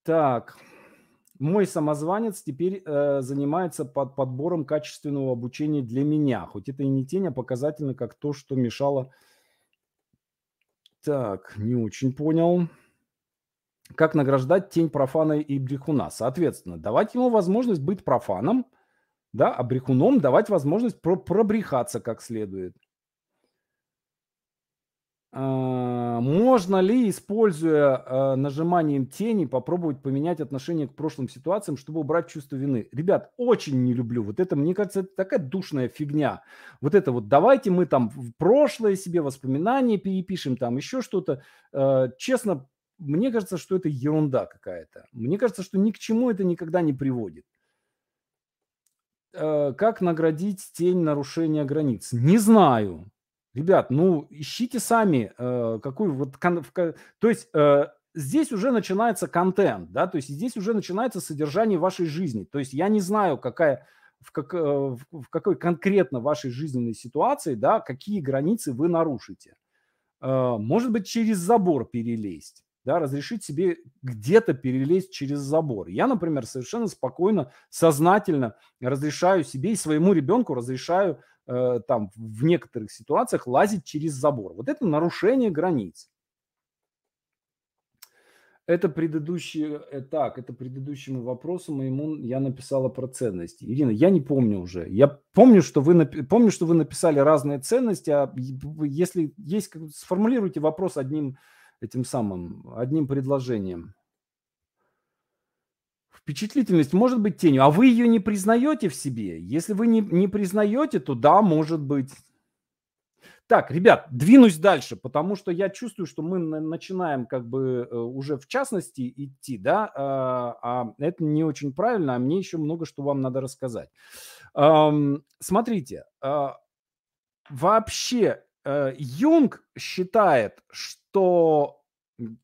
Так, мой самозванец теперь э, занимается под подбором качественного обучения для меня. Хоть это и не тень, а показательно, как то, что мешало. Так, не очень понял. Как награждать тень профана и брехуна? Соответственно, давать ему возможность быть профаном, да, а брехуном давать возможность про пробрехаться как следует. А, можно ли, используя а, нажиманием тени, попробовать поменять отношение к прошлым ситуациям, чтобы убрать чувство вины? Ребят, очень не люблю. Вот это, мне кажется, это такая душная фигня. Вот это вот давайте мы там в прошлое себе воспоминания перепишем, там еще что-то. А, честно, мне кажется, что это ерунда какая-то. Мне кажется, что ни к чему это никогда не приводит. Как наградить тень нарушения границ? Не знаю. Ребят, ну ищите сами, э, какой вот, кон, в, то есть э, здесь уже начинается контент, да, то есть здесь уже начинается содержание вашей жизни. То есть я не знаю, какая, в, как, э, в какой конкретно вашей жизненной ситуации, да, какие границы вы нарушите. Э, может быть, через забор перелезть, да, разрешить себе где-то перелезть через забор. Я, например, совершенно спокойно, сознательно разрешаю себе и своему ребенку разрешаю Э, там в некоторых ситуациях лазить через забор. Вот это нарушение границ. Это предыдущий, э, так, это предыдущему вопросу моему я написала про ценности. Ирина, я не помню уже. Я помню, что вы, помню, что вы написали разные ценности, а если есть, сформулируйте вопрос одним этим самым, одним предложением. Впечатлительность может быть тенью, а вы ее не признаете в себе. Если вы не, не признаете, то да, может быть. Так, ребят, двинусь дальше, потому что я чувствую, что мы начинаем как бы э, уже в частности идти, да, а, а это не очень правильно, а мне еще много что вам надо рассказать. Смотрите, а, вообще э, Юнг считает, что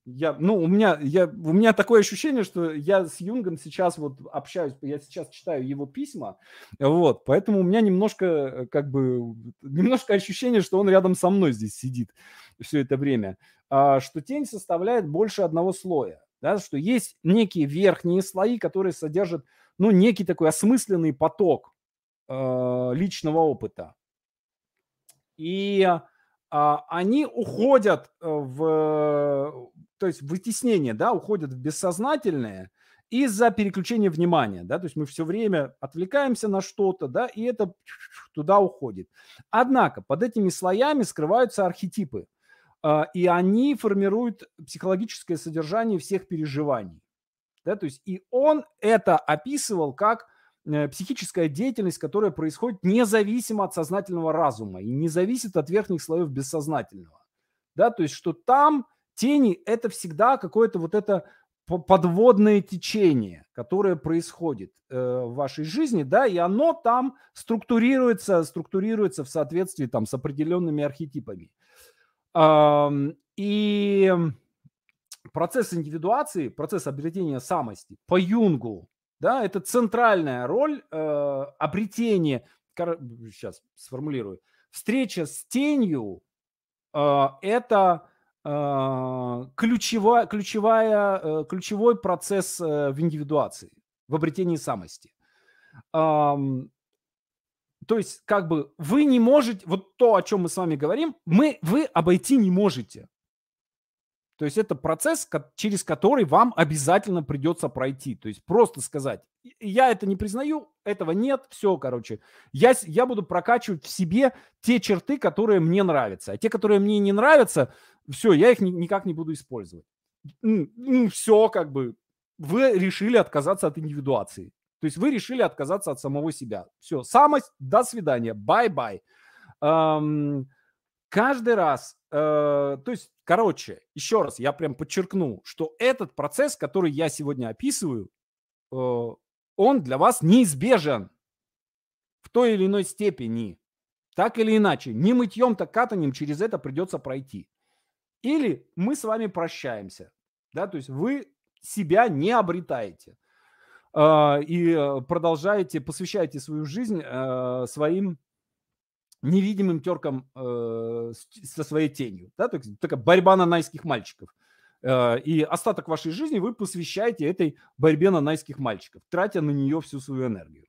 я, ну, у меня, я, у меня такое ощущение, что я с Юнгом сейчас вот общаюсь, я сейчас читаю его письма, вот, поэтому у меня немножко, э, как бы, немножко ощущение, что он рядом со мной здесь сидит все это время, а, что тень составляет больше одного слоя, да, что есть некие верхние слои, которые содержат, ну, некий такой осмысленный поток э, личного опыта. И они уходят э, в, то есть вытеснение, да, уходят в бессознательное из-за переключения внимания, да, то есть мы все время отвлекаемся на что-то, да, и это туда уходит. Однако под этими слоями скрываются архетипы, а, и они формируют психологическое содержание всех переживаний, да, то есть и он это описывал как психическая деятельность, которая происходит независимо от сознательного разума и не зависит от верхних слоев бессознательного. Да, то есть, что там тени – это всегда какое-то вот это подводное течение, которое происходит э, в вашей жизни, да, и оно там структурируется, структурируется в соответствии там с определенными архетипами. И процесс индивидуации, процесс обретения самости по Юнгу да, это центральная роль э, обретения, сейчас сформулирую, встреча с тенью э, это э, ключевая, ключевая, э, ключевой процесс э, в индивидуации, в обретении самости. То есть, как бы вы не можете, вот то, о чем мы с вами говорим, мы, вы обойти не можете. То есть это процесс, через который вам обязательно придется пройти. То есть просто сказать, я это не признаю, этого нет, все, короче. Я, я буду прокачивать в себе те черты, которые мне нравятся. А те, которые мне не нравятся, все, я их ни, никак не буду использовать. Ну, все, как бы, вы решили отказаться от индивидуации. То есть вы решили отказаться от самого себя. Все, самость, до свидания, bye-bye. Эм, каждый раз, э, то есть, короче, еще раз, я прям подчеркну, что этот процесс, который я сегодня описываю, э, он для вас неизбежен в той или иной степени. Так или иначе, не мытьем, так катанием через это придется пройти. Или мы с вами прощаемся. Да, то есть вы себя не обретаете э, и продолжаете, посвящаете свою жизнь э, своим невидимым теркам э, со своей тенью. Да? Так, такая борьба нанайских мальчиков. Э, и остаток вашей жизни вы посвящаете этой борьбе нанайских мальчиков, тратя на нее всю свою энергию.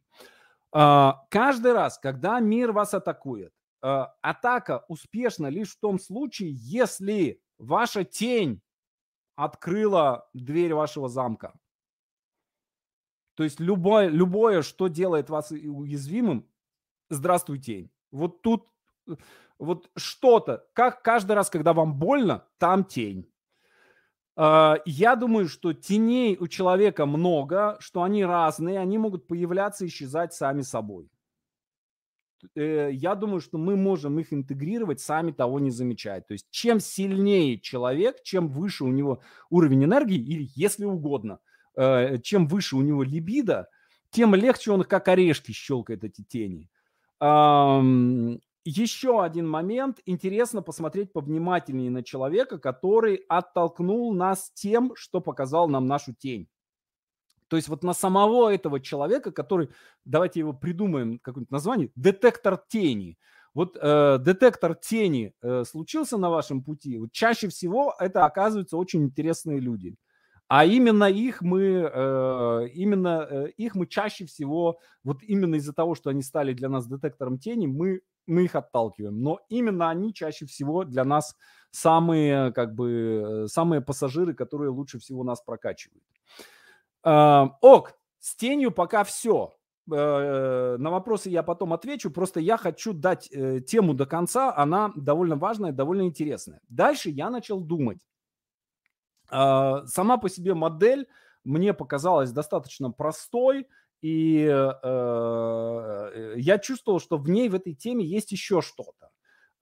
Э, каждый раз, когда мир вас атакует, э, атака успешна лишь в том случае, если ваша тень открыла дверь вашего замка. То есть любое, любое, что делает вас уязвимым, здравствуй, тень. Вот тут э, вот что-то, как каждый раз, когда вам больно, там тень. А, я думаю, что теней у человека много, что они разные, они могут появляться и исчезать сами собой. Э, я думаю, что мы можем их интегрировать, сами того не замечая. То есть чем сильнее человек, чем выше у него уровень энергии, или если угодно, э, чем выше у него либидо, тем легче он как орешки щелкает эти тени. Еще один момент. Интересно посмотреть повнимательнее на человека, который оттолкнул нас тем, что показал нам нашу тень. То есть вот на самого этого человека, который, давайте его придумаем, какое-нибудь название, детектор тени. Вот э, детектор тени э, случился на вашем пути. Вот чаще всего это оказываются очень интересные люди. А именно их мы, э, именно э, их мы чаще всего, вот именно из-за того, что они стали для нас детектором тени, мы, мы их отталкиваем. Но именно они чаще всего для нас самые, как бы, самые пассажиры, которые лучше всего нас прокачивают. Э, ок, с тенью пока все. На вопросы я потом отвечу. Просто я хочу дать тему до конца. Она довольно важная, довольно интересная. Дальше я начал думать сама по себе модель мне показалась достаточно простой, и э, я чувствовал, что в ней, в этой теме есть еще что-то.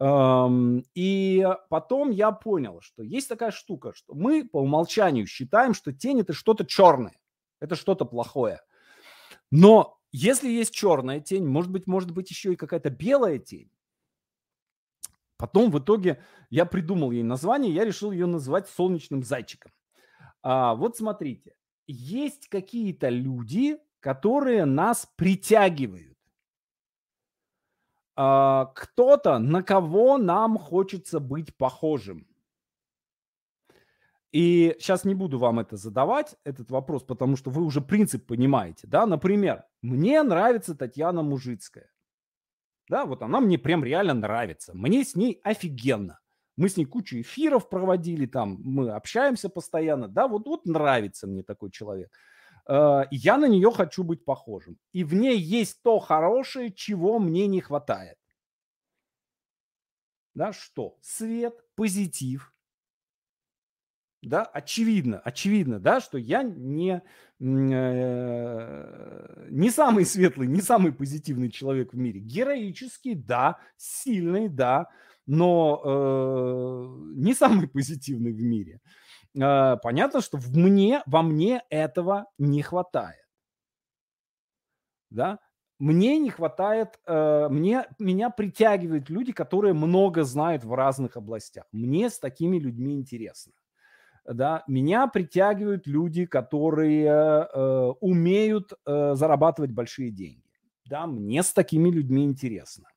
Эм, и потом я понял, что есть такая штука, что мы по умолчанию считаем, что тень это что-то черное, это что-то плохое. Но если есть черная тень, может быть, может быть еще и какая-то белая тень. Потом в итоге я придумал ей название, я решил ее называть солнечным зайчиком. А, вот смотрите, есть какие-то люди, которые нас притягивают. А, кто-то, на кого нам хочется быть похожим. И сейчас не буду вам это задавать, этот вопрос, потому что вы уже принцип понимаете. Да? Например, мне нравится Татьяна Мужицкая. Да, вот она мне прям реально нравится. Мне с ней офигенно. Мы с ней кучу эфиров проводили, там мы общаемся постоянно. Да, вот, вот нравится мне такой человек. Э, я на нее хочу быть похожим. И в ней есть то хорошее, чего мне не хватает. Да, что? Свет, позитив, да, очевидно, очевидно, да, что я не, э, не самый светлый, не самый позитивный человек в мире. Героический, да, сильный, да, но э, не самый позитивный в мире. Э, понятно, что в мне, во мне этого не хватает. Да? Мне не хватает, э, мне, меня притягивают люди, которые много знают в разных областях. Мне с такими людьми интересно да, меня притягивают люди, которые э, умеют э, зарабатывать большие деньги. Да, мне с такими людьми интересно.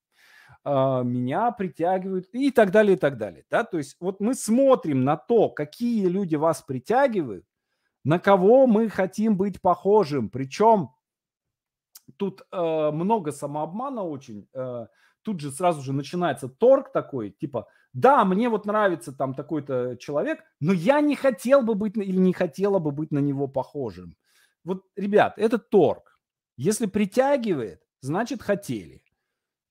Э, меня притягивают и так далее, и так далее. Да? То есть вот мы смотрим на то, какие люди вас притягивают, на кого мы хотим быть похожим. Причем тут э, много самообмана очень. Э, тут же сразу же начинается торг такой, типа – да, мне вот нравится там такой-то человек, но я не хотел бы быть или не хотела бы быть на него похожим. Вот, ребят, это торг. Если притягивает, значит хотели.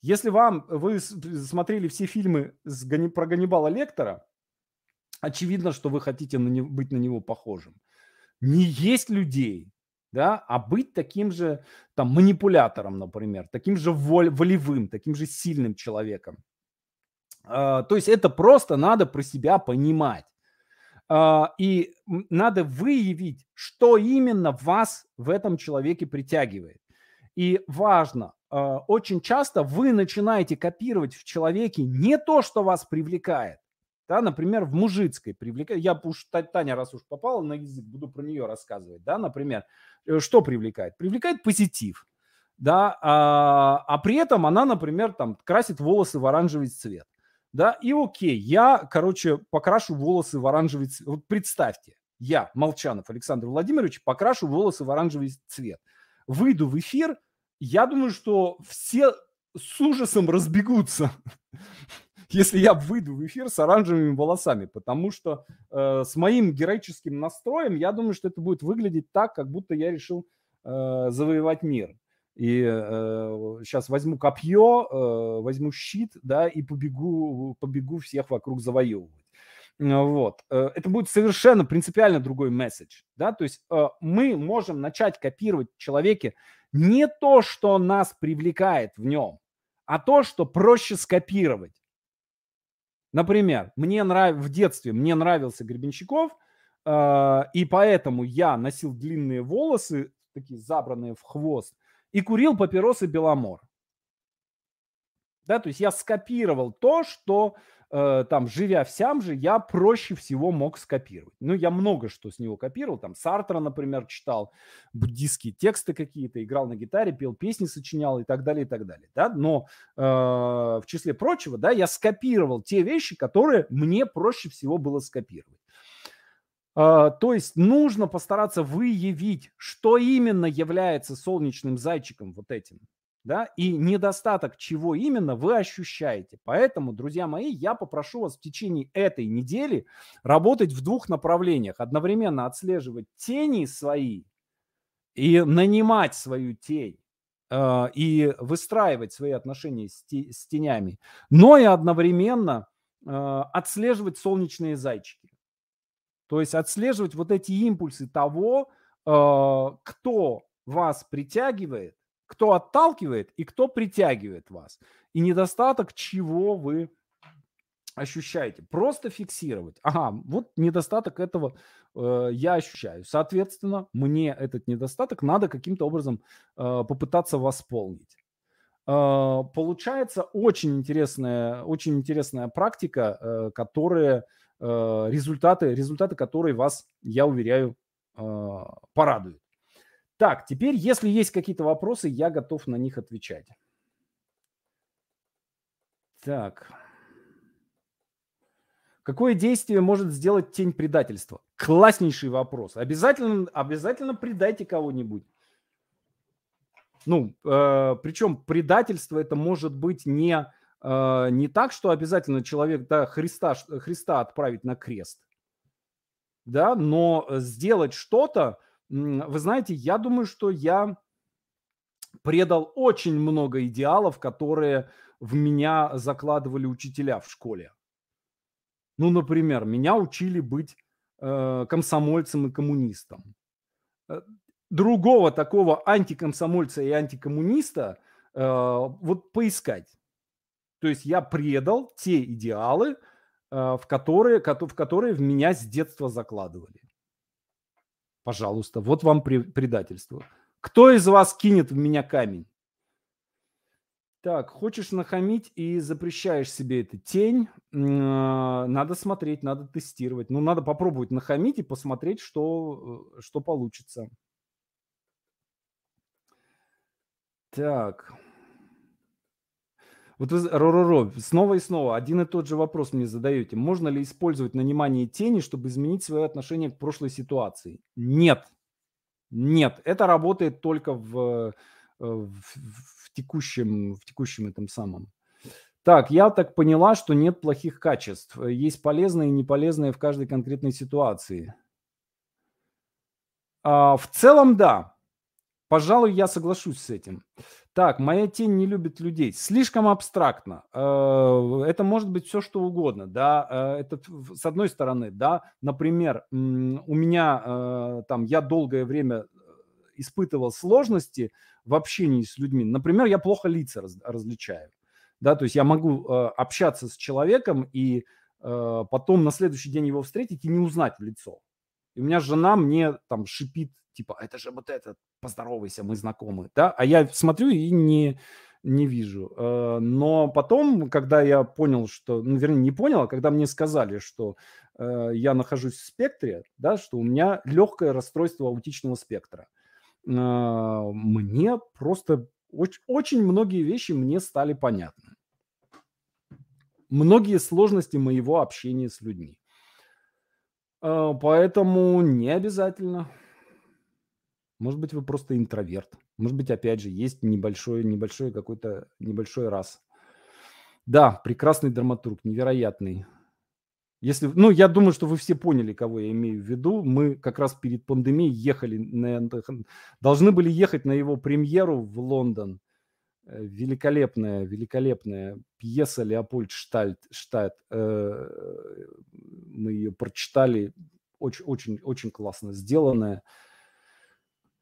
Если вам, вы смотрели все фильмы с, про Ганнибала Лектора, очевидно, что вы хотите на него, быть на него похожим. Не есть людей, да, а быть таким же там манипулятором, например, таким же волевым, таким же сильным человеком. А, то есть это просто надо про себя понимать. А, и надо выявить, что именно вас в этом человеке притягивает. И важно, а, очень часто вы начинаете копировать в человеке не то, что вас привлекает. Да, например, в мужицкой привлекает. Я уж Таня, раз уж попала на язык, буду про нее рассказывать. Да, например, э, что привлекает? Привлекает позитив. Да, а, а при этом она, например, там красит волосы в оранжевый цвет да, и окей, я, короче, покрашу волосы в оранжевый цвет. Вот представьте, я, Молчанов Александр Владимирович, покрашу волосы в оранжевый цвет. Выйду в эфир, я думаю, что все с ужасом разбегутся, если я выйду в эфир с оранжевыми волосами, потому что э, с моим героическим настроем я думаю, что это будет выглядеть так, как будто я решил э, завоевать мир и э, сейчас возьму копье, э, возьму щит, да, и побегу, побегу всех вокруг завоевывать. Вот. Э, это будет совершенно принципиально другой месседж. Да? То есть э, мы можем начать копировать в человеке не то, что нас привлекает в нем, а то, что проще скопировать. Например, мне нрав... в детстве мне нравился Гребенщиков, э, и поэтому я носил длинные волосы, такие забранные в хвост, и курил папиросы Беломор. Да, то есть я скопировал то, что э, там, живя в Сямже, я проще всего мог скопировать. Ну, я много что с него копировал. Там Сартра, например, читал, буддийские тексты какие-то, играл на гитаре, пел песни, сочинял и так далее, и так далее. Да? Но э, в числе прочего, да, я скопировал те вещи, которые мне проще всего было скопировать. А, то есть нужно постараться выявить, что именно является солнечным зайчиком вот этим, да, и недостаток чего именно вы ощущаете. Поэтому, друзья мои, я попрошу вас в течение этой недели работать в двух направлениях. Одновременно отслеживать тени свои и нанимать свою тень э, и выстраивать свои отношения с, те, с тенями, но и одновременно э, отслеживать солнечные зайчики. То есть отслеживать вот эти импульсы того, э, кто вас притягивает, кто отталкивает и кто притягивает вас. И недостаток, чего вы ощущаете. Просто фиксировать. Ага, вот недостаток этого э, я ощущаю. Соответственно, мне этот недостаток надо каким-то образом э, попытаться восполнить. А, получается очень интересная, очень интересная практика, э, которая, э, результаты, результаты которой вас, я уверяю, а, порадуют. Так, теперь, если есть какие-то вопросы, я готов на них отвечать. Так. Какое действие может сделать тень предательства? Класснейший вопрос. Обязательно, обязательно предайте кого-нибудь. Ну, э, причем предательство это может быть не, э, не так, что обязательно человек да, Христа, Христа отправить на крест, да, но сделать что-то, вы знаете, я думаю, что я предал очень много идеалов, которые в меня закладывали учителя в школе. Ну, например, меня учили быть э, комсомольцем и коммунистом. Э, другого такого антикомсомольца и антикоммуниста э, вот поискать. То есть я предал те идеалы, э, в, которые, в которые в меня с детства закладывали. Пожалуйста, вот вам предательство. Кто из вас кинет в меня камень? Так, хочешь нахамить и запрещаешь себе это тень, а, надо смотреть, надо тестировать. Ну, надо попробовать нахамить и посмотреть, что, э, что получится. Так. Вот вы, Ро-ро-ро, снова и снова один и тот же вопрос мне задаете. Можно ли использовать нанимание тени, чтобы изменить свое отношение к прошлой ситуации? Нет. Нет. Это работает только в, э, в, в текущем, в текущем этом самом. Так, я так поняла, что нет плохих качеств. Есть полезные и неполезные в каждой конкретной ситуации. А, в целом, да. Пожалуй, я соглашусь с этим. Так, моя тень не любит людей. Слишком абстрактно. Э, это может быть все, что угодно. Да, э, это с одной стороны, да, например, у меня э, там, я долгое время испытывал сложности в общении с людьми. Например, я плохо лица различаю. Да, то есть я могу общаться с человеком и потом на следующий день его встретить и не узнать в лицо. И у меня жена мне там шипит, типа, это же вот этот, поздоровайся, мы знакомы, да, а я смотрю и не, не вижу. Э, но потом, когда я понял, что, ну, вернее, не понял, а когда мне сказали, что э, я нахожусь в спектре, да, что у меня легкое расстройство аутичного спектра, э, мне просто очень, очень многие вещи мне стали понятны. Многие сложности моего общения с людьми. Поэтому не обязательно. Может быть, вы просто интроверт. Может быть, опять же, есть небольшой, небольшой какой-то небольшой раз. Да, прекрасный драматург, невероятный. Если, ну, я думаю, что вы все поняли, кого я имею в виду. Мы как раз перед пандемией ехали, на, должны были ехать на его премьеру в Лондон. Э, великолепная, великолепная пьеса Леопольд Штальт, Штат. Э, мы ее прочитали, очень, очень, очень классно сделанная.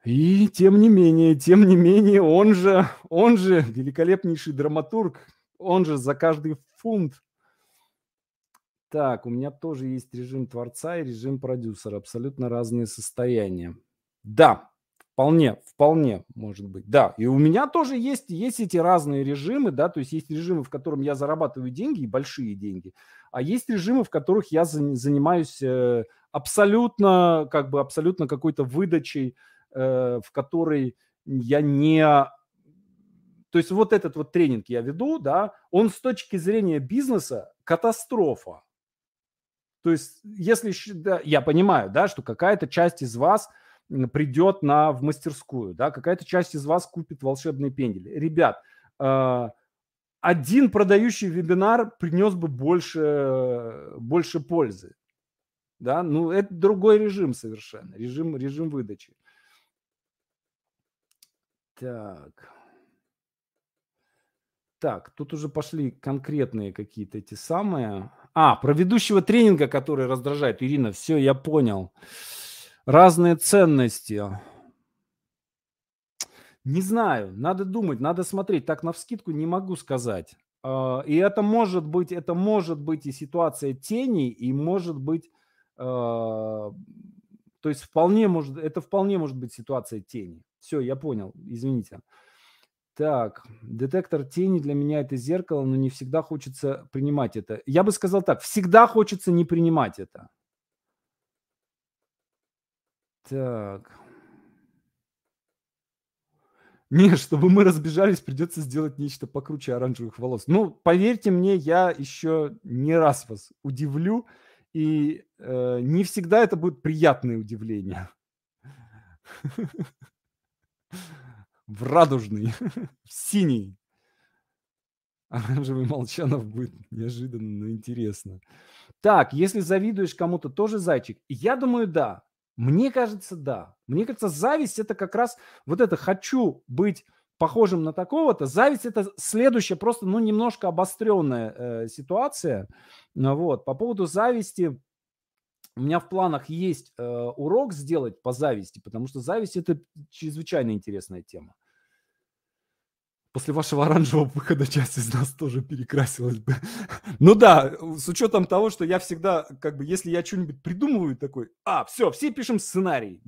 И тем не менее, тем не менее, он же, он же великолепнейший драматург, он же за каждый фунт. Так, у меня тоже есть режим творца и режим продюсера, абсолютно разные состояния. Да, вполне, вполне может быть. Да, и у меня тоже есть, есть эти разные режимы, да, то есть есть режимы, в котором я зарабатываю деньги, и большие деньги, а есть режимы, в которых я занимаюсь э, абсолютно, как бы абсолютно какой-то выдачей, в которой я не... То есть вот этот вот тренинг я веду, да, он с точки зрения бизнеса катастрофа. То есть если... Да, я понимаю, да, что какая-то часть из вас придет на, в мастерскую, да, какая-то часть из вас купит волшебный пендель. Ребят, э, один продающий вебинар принес бы больше, больше пользы. Да, ну это другой режим совершенно, режим, режим выдачи. Так. Так, тут уже пошли конкретные какие-то эти самые. А, про ведущего тренинга, который раздражает. Ирина, все, я понял. Разные ценности. Не знаю, надо думать, надо смотреть. Так на вскидку не могу сказать. А, и это может быть, это может быть и ситуация тени, и может быть, а, то есть вполне может, это вполне может быть ситуация тени. Все, я понял, извините. Так, детектор тени для меня это зеркало, но не всегда хочется принимать это. Я бы сказал так, всегда хочется не принимать это. Так. Не, чтобы мы разбежались, придется сделать нечто покруче оранжевых волос. Ну, поверьте мне, я еще не раз вас удивлю, и э, не всегда это будет приятное удивление. в радужный, в синий. Оранжевый Молчанов будет неожиданно, но интересно. Так, если завидуешь кому-то, тоже зайчик? Я думаю, да. Мне кажется, да. Мне кажется, зависть это как раз вот это «хочу быть похожим на такого-то». Зависть это следующая, просто ну немножко обостренная э, ситуация. Вот. По поводу зависти у меня в планах есть э, урок сделать по зависти, потому что зависть это чрезвычайно интересная тема. После вашего оранжевого выхода часть из нас тоже перекрасилась бы. Ну да, с учетом того, что я всегда, как бы, если я что-нибудь придумываю такой, а, все, все пишем сценарий.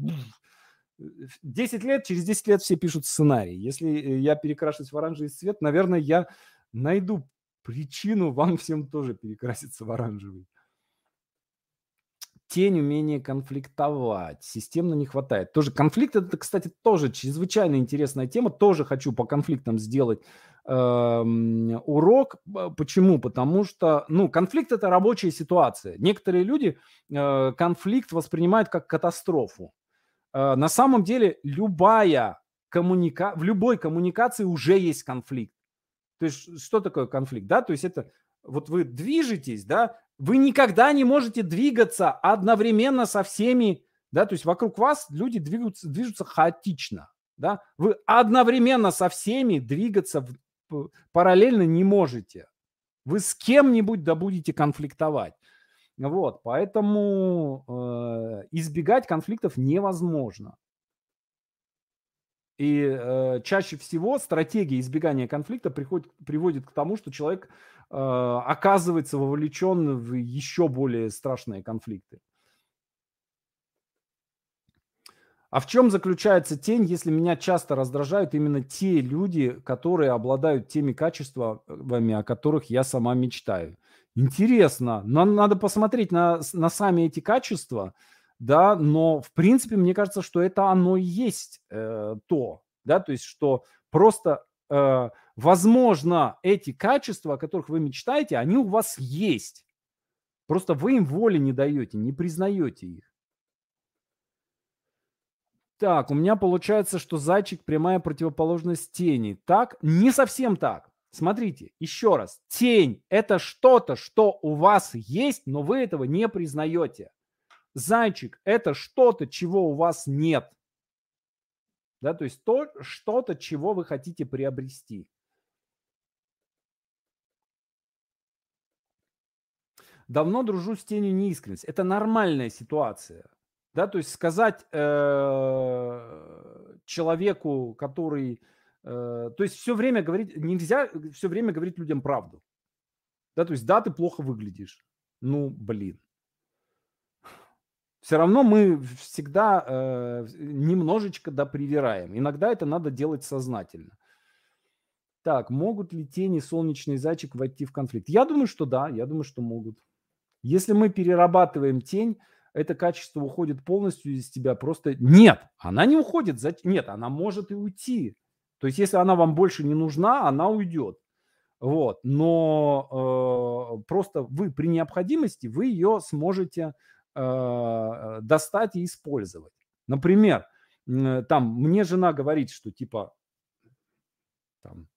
10 лет, через 10 лет все пишут сценарий. Если э, я перекрашусь в оранжевый цвет, наверное, я найду причину вам всем тоже перекраситься в оранжевый. Тень умение конфликтовать. Системно не хватает. Тоже конфликт это, кстати, тоже чрезвычайно интересная тема. Тоже хочу по конфликтам сделать э, урок. Почему? Потому что, ну, конфликт это рабочая ситуация. Некоторые люди э, конфликт воспринимают как катастрофу. Э, на самом деле любая коммуника... в любой коммуникации уже есть конфликт. То есть что такое конфликт? Да, то есть это вот вы движетесь, да, вы никогда не можете двигаться одновременно со всеми, да, то есть вокруг вас люди двигаются, движутся хаотично, да, вы одновременно со всеми двигаться в, параллельно не можете. Вы с кем-нибудь да будете конфликтовать. Вот, поэтому э, избегать конфликтов невозможно. И э, чаще всего стратегия избегания конфликта приходит, приводит к тому, что человек э, оказывается вовлечен в еще более страшные конфликты. А в чем заключается тень, если меня часто раздражают именно те люди, которые обладают теми качествами, о которых я сама мечтаю? Интересно, но надо посмотреть на, на сами эти качества – да, но в принципе мне кажется, что это оно и есть э, то, да, то есть что просто э, возможно эти качества, о которых вы мечтаете, они у вас есть, просто вы им воли не даете, не признаете их. Так, у меня получается, что зайчик прямая противоположность тени. Так, не совсем так. Смотрите, еще раз. Тень – это что-то, что у вас есть, но вы этого не признаете. Зайчик – это что-то, чего у вас нет. Да, то есть то, что-то, чего вы хотите приобрести. Давно дружу с тенью неискренности. Это нормальная ситуация. Да, то есть сказать э, человеку, который... Э, то есть все время говорить... Нельзя все время говорить людям правду. Да, то есть да, ты плохо выглядишь. Ну, блин все равно мы всегда э, немножечко допривираем. Иногда это надо делать сознательно. Так, могут ли тени солнечный зайчик войти в конфликт? Я думаю, что да, я думаю, что могут. Если мы перерабатываем тень, это качество уходит полностью из тебя. Просто нет, она не уходит. Нет, она может и уйти. То есть, если она вам больше не нужна, она уйдет. Вот. Но э, просто вы при необходимости вы ее сможете э, достать и использовать. Например, там мне жена говорит, что типа там,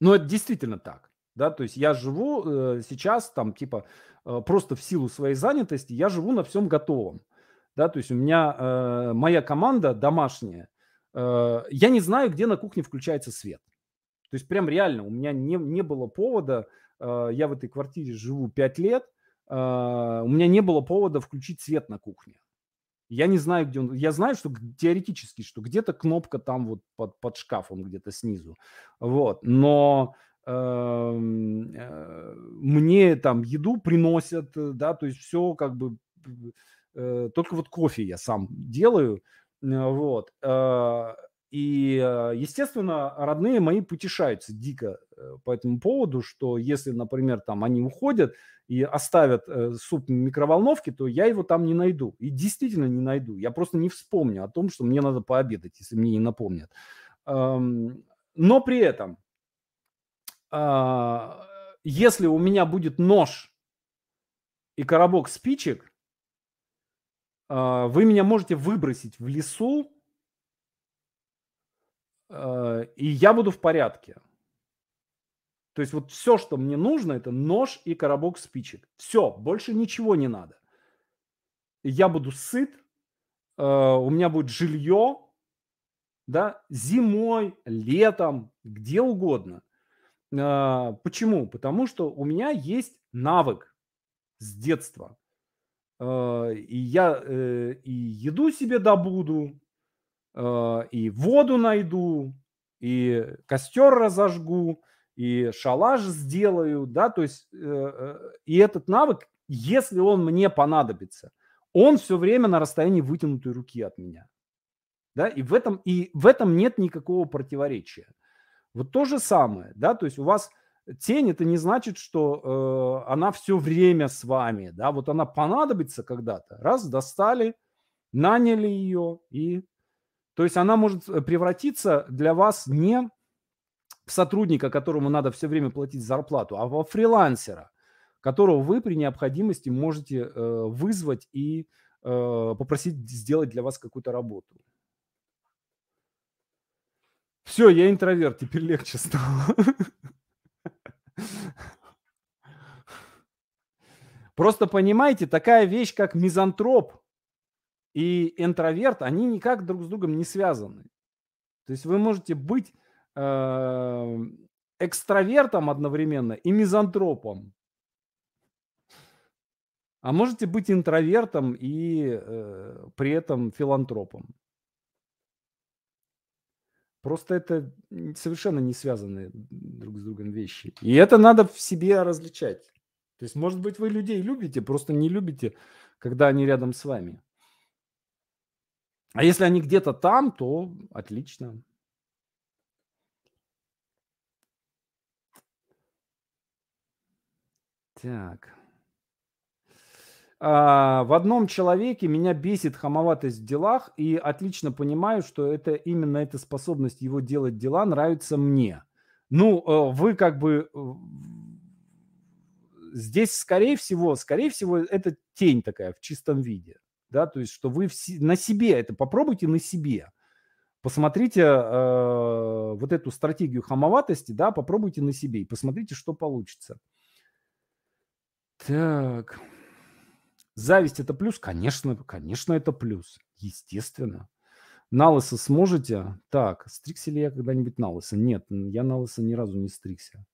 ну это действительно так, да, то есть я живу э, сейчас там типа э, просто в силу своей занятости я живу на всем готовом, да, то есть у меня э, моя команда домашняя, э, я не знаю, где на кухне включается свет, то есть прям реально у меня не не было повода, э, я в этой квартире живу 5 лет, у меня не было повода включить свет на кухне. Я не знаю, где он. Я знаю, что теоретически, что где-то кнопка там вот под, под шкафом где-то снизу. Вот. Но эм, э, мне там еду приносят, э, да, то есть все как бы... Э, только вот кофе я сам делаю. Э, вот. Э, и, э, естественно, родные мои потешаются дико э, по этому поводу, что если, например, там они уходят и оставят э, суп в микроволновке, то я его там не найду. И действительно не найду. Я просто не вспомню о том, что мне надо пообедать, если мне не напомнят. Но при этом, а, если у меня будет нож и коробок спичек, а, вы меня можете выбросить в лесу, и я буду в порядке. То есть вот все, что мне нужно, это нож и коробок спичек. Все, больше ничего не надо. Я буду сыт, э, у меня будет жилье, да, зимой, летом, где угодно. Э, почему? Потому что у меня есть навык с детства. И я и еду себе добуду, Э, и воду найду, и костер разожгу, и шалаш сделаю, да, то есть, э, э, и этот навык, если он мне понадобится, он все время на расстоянии вытянутой руки от меня, да, и в этом, и в этом нет никакого противоречия. Вот то же самое, да, то есть у вас тень, это не значит, что э, она все время с вами, да, вот она понадобится когда-то, раз, достали, наняли ее и то есть она может э, превратиться для вас не в сотрудника, которому надо все время платить зарплату, а во фрилансера, которого вы при необходимости можете э, вызвать и э, попросить сделать для вас какую-то работу. Все, я интроверт, теперь легче стало. Просто понимаете, такая вещь, как мизантроп, и интроверт, они никак друг с другом не связаны. То есть вы можете быть э, экстравертом одновременно и мизантропом. А можете быть интровертом и э, при этом филантропом. Просто это совершенно не связанные друг с другом вещи. И это надо в себе различать. То есть, может быть, вы людей любите, просто не любите, когда они рядом с вами. А если они где-то там, то отлично. Так. А, в одном человеке меня бесит хамоватость в делах, и отлично понимаю, что это именно эта способность его делать дела нравится мне. Ну, э, вы как бы э, здесь, скорее всего, скорее всего, это тень такая в чистом виде да, то есть что вы на себе это попробуйте на себе. Посмотрите э, вот эту стратегию хамоватости, да, попробуйте на себе и посмотрите, что получится. Так. Зависть это плюс? Конечно, конечно, это плюс. Естественно. На сможете? Так, стригся ли я когда-нибудь на Нет, я на ни разу не стригся.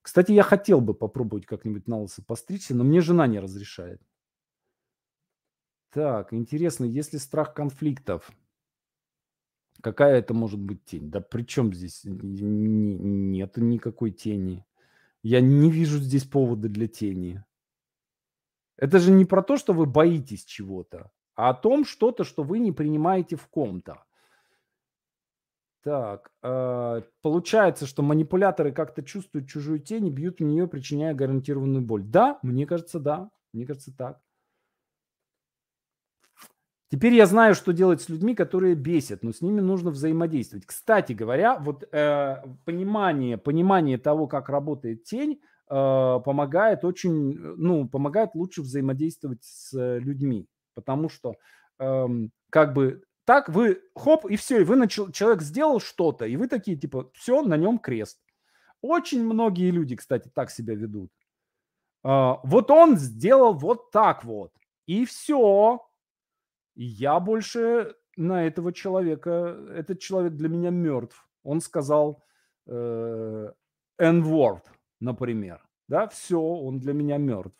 Кстати, я хотел бы попробовать как-нибудь на постричься, но мне жена не разрешает. Так, интересно, если страх конфликтов, какая это может быть тень? Да при чем здесь нет никакой тени? Я не вижу здесь повода для тени. Это же не про то, что вы боитесь чего-то, а о том что-то, что вы не принимаете в ком-то. Так, э, получается, что манипуляторы как-то чувствуют чужую тень и бьют в нее, причиняя гарантированную боль. Да, мне кажется, да. Мне кажется, так. Теперь я знаю, что делать с людьми, которые бесят, но с ними нужно взаимодействовать. Кстати говоря, вот э, понимание, понимание того, как работает тень, э, помогает очень, ну, помогает лучше взаимодействовать с людьми, потому что э, как бы так вы хоп и все, и вы начал, человек сделал что-то, и вы такие типа все на нем крест. Очень многие люди, кстати, так себя ведут. Э, вот он сделал вот так вот, и все, я больше на этого человека, этот человек для меня мертв. Он сказал э, N-word, например. Да, все, он для меня мертв.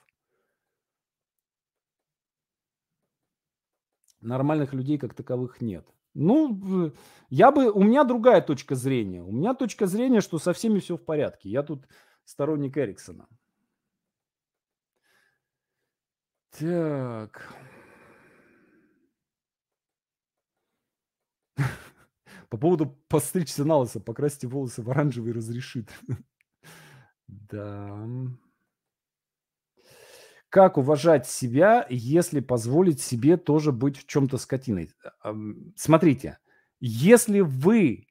Нормальных людей как таковых нет. Ну, я бы, у меня другая точка зрения. У меня точка зрения, что со всеми все в порядке. Я тут сторонник Эриксона. Так. По поводу подстричься на лысо, покрасьте волосы в оранжевый разрешит. Да. Как уважать себя, если позволить себе тоже быть в чем-то скотиной? Смотрите, если вы...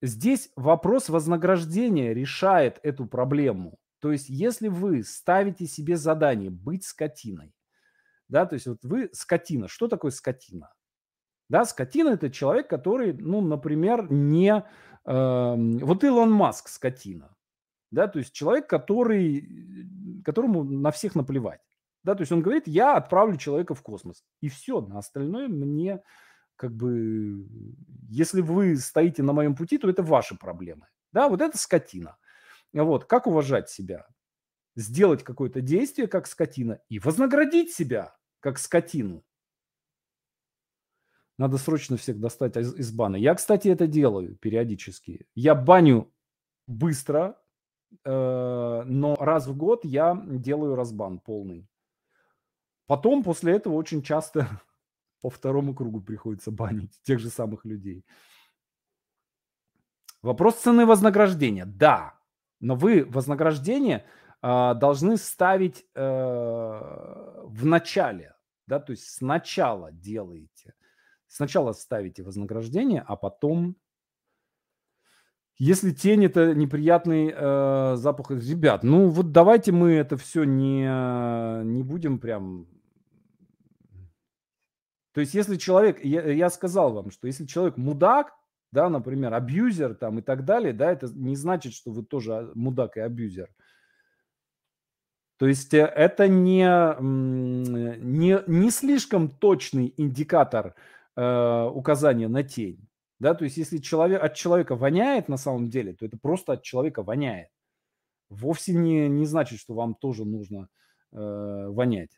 Здесь вопрос вознаграждения решает эту проблему. То есть, если вы ставите себе задание быть скотиной, да, то есть вот вы скотина. Что такое скотина? Да, скотина это человек, который, ну, например, не... Э, вот Илон Маск скотина. Да, то есть человек, который, которому на всех наплевать. Да, то есть он говорит, я отправлю человека в космос. И все, на остальное мне как бы, если вы стоите на моем пути, то это ваши проблемы. Да, вот это скотина. Вот, как уважать себя? Сделать какое-то действие, как скотина, и вознаградить себя, как скотину. Надо срочно всех достать из, из бана. Я, кстати, это делаю периодически. Я баню быстро, э, но раз в год я делаю разбан полный. Потом после этого очень часто по второму кругу приходится банить тех же самых людей. Вопрос цены вознаграждения. Да, но вы вознаграждение э, должны ставить э, в начале, да, то есть сначала делаете, сначала ставите вознаграждение, а потом, если тень это неприятный э, запах, ребят, ну вот давайте мы это все не не будем прям то есть, если человек, я, я сказал вам, что если человек мудак, да, например, абьюзер там и так далее, да, это не значит, что вы тоже мудак и абьюзер. То есть э, это не, не, не слишком точный индикатор э, указания на тень. Да, то есть если человек, от человека воняет на самом деле, то это просто от человека воняет. Вовсе не, не значит, что вам тоже нужно э, вонять.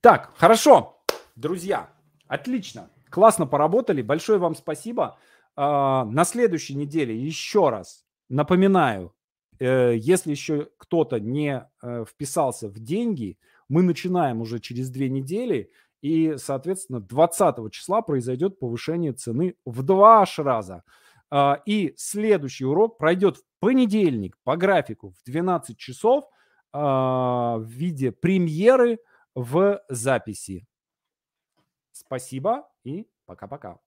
Так, хорошо, друзья, отлично, классно поработали, большое вам спасибо. А, на следующей неделе еще раз напоминаю, э, если еще кто-то не э, вписался в деньги, мы начинаем уже через две недели, и, соответственно, 20 числа произойдет повышение цены в два аж раза. А, и следующий урок пройдет в понедельник по графику в 12 часов а, в виде премьеры – в записи. Спасибо и пока-пока.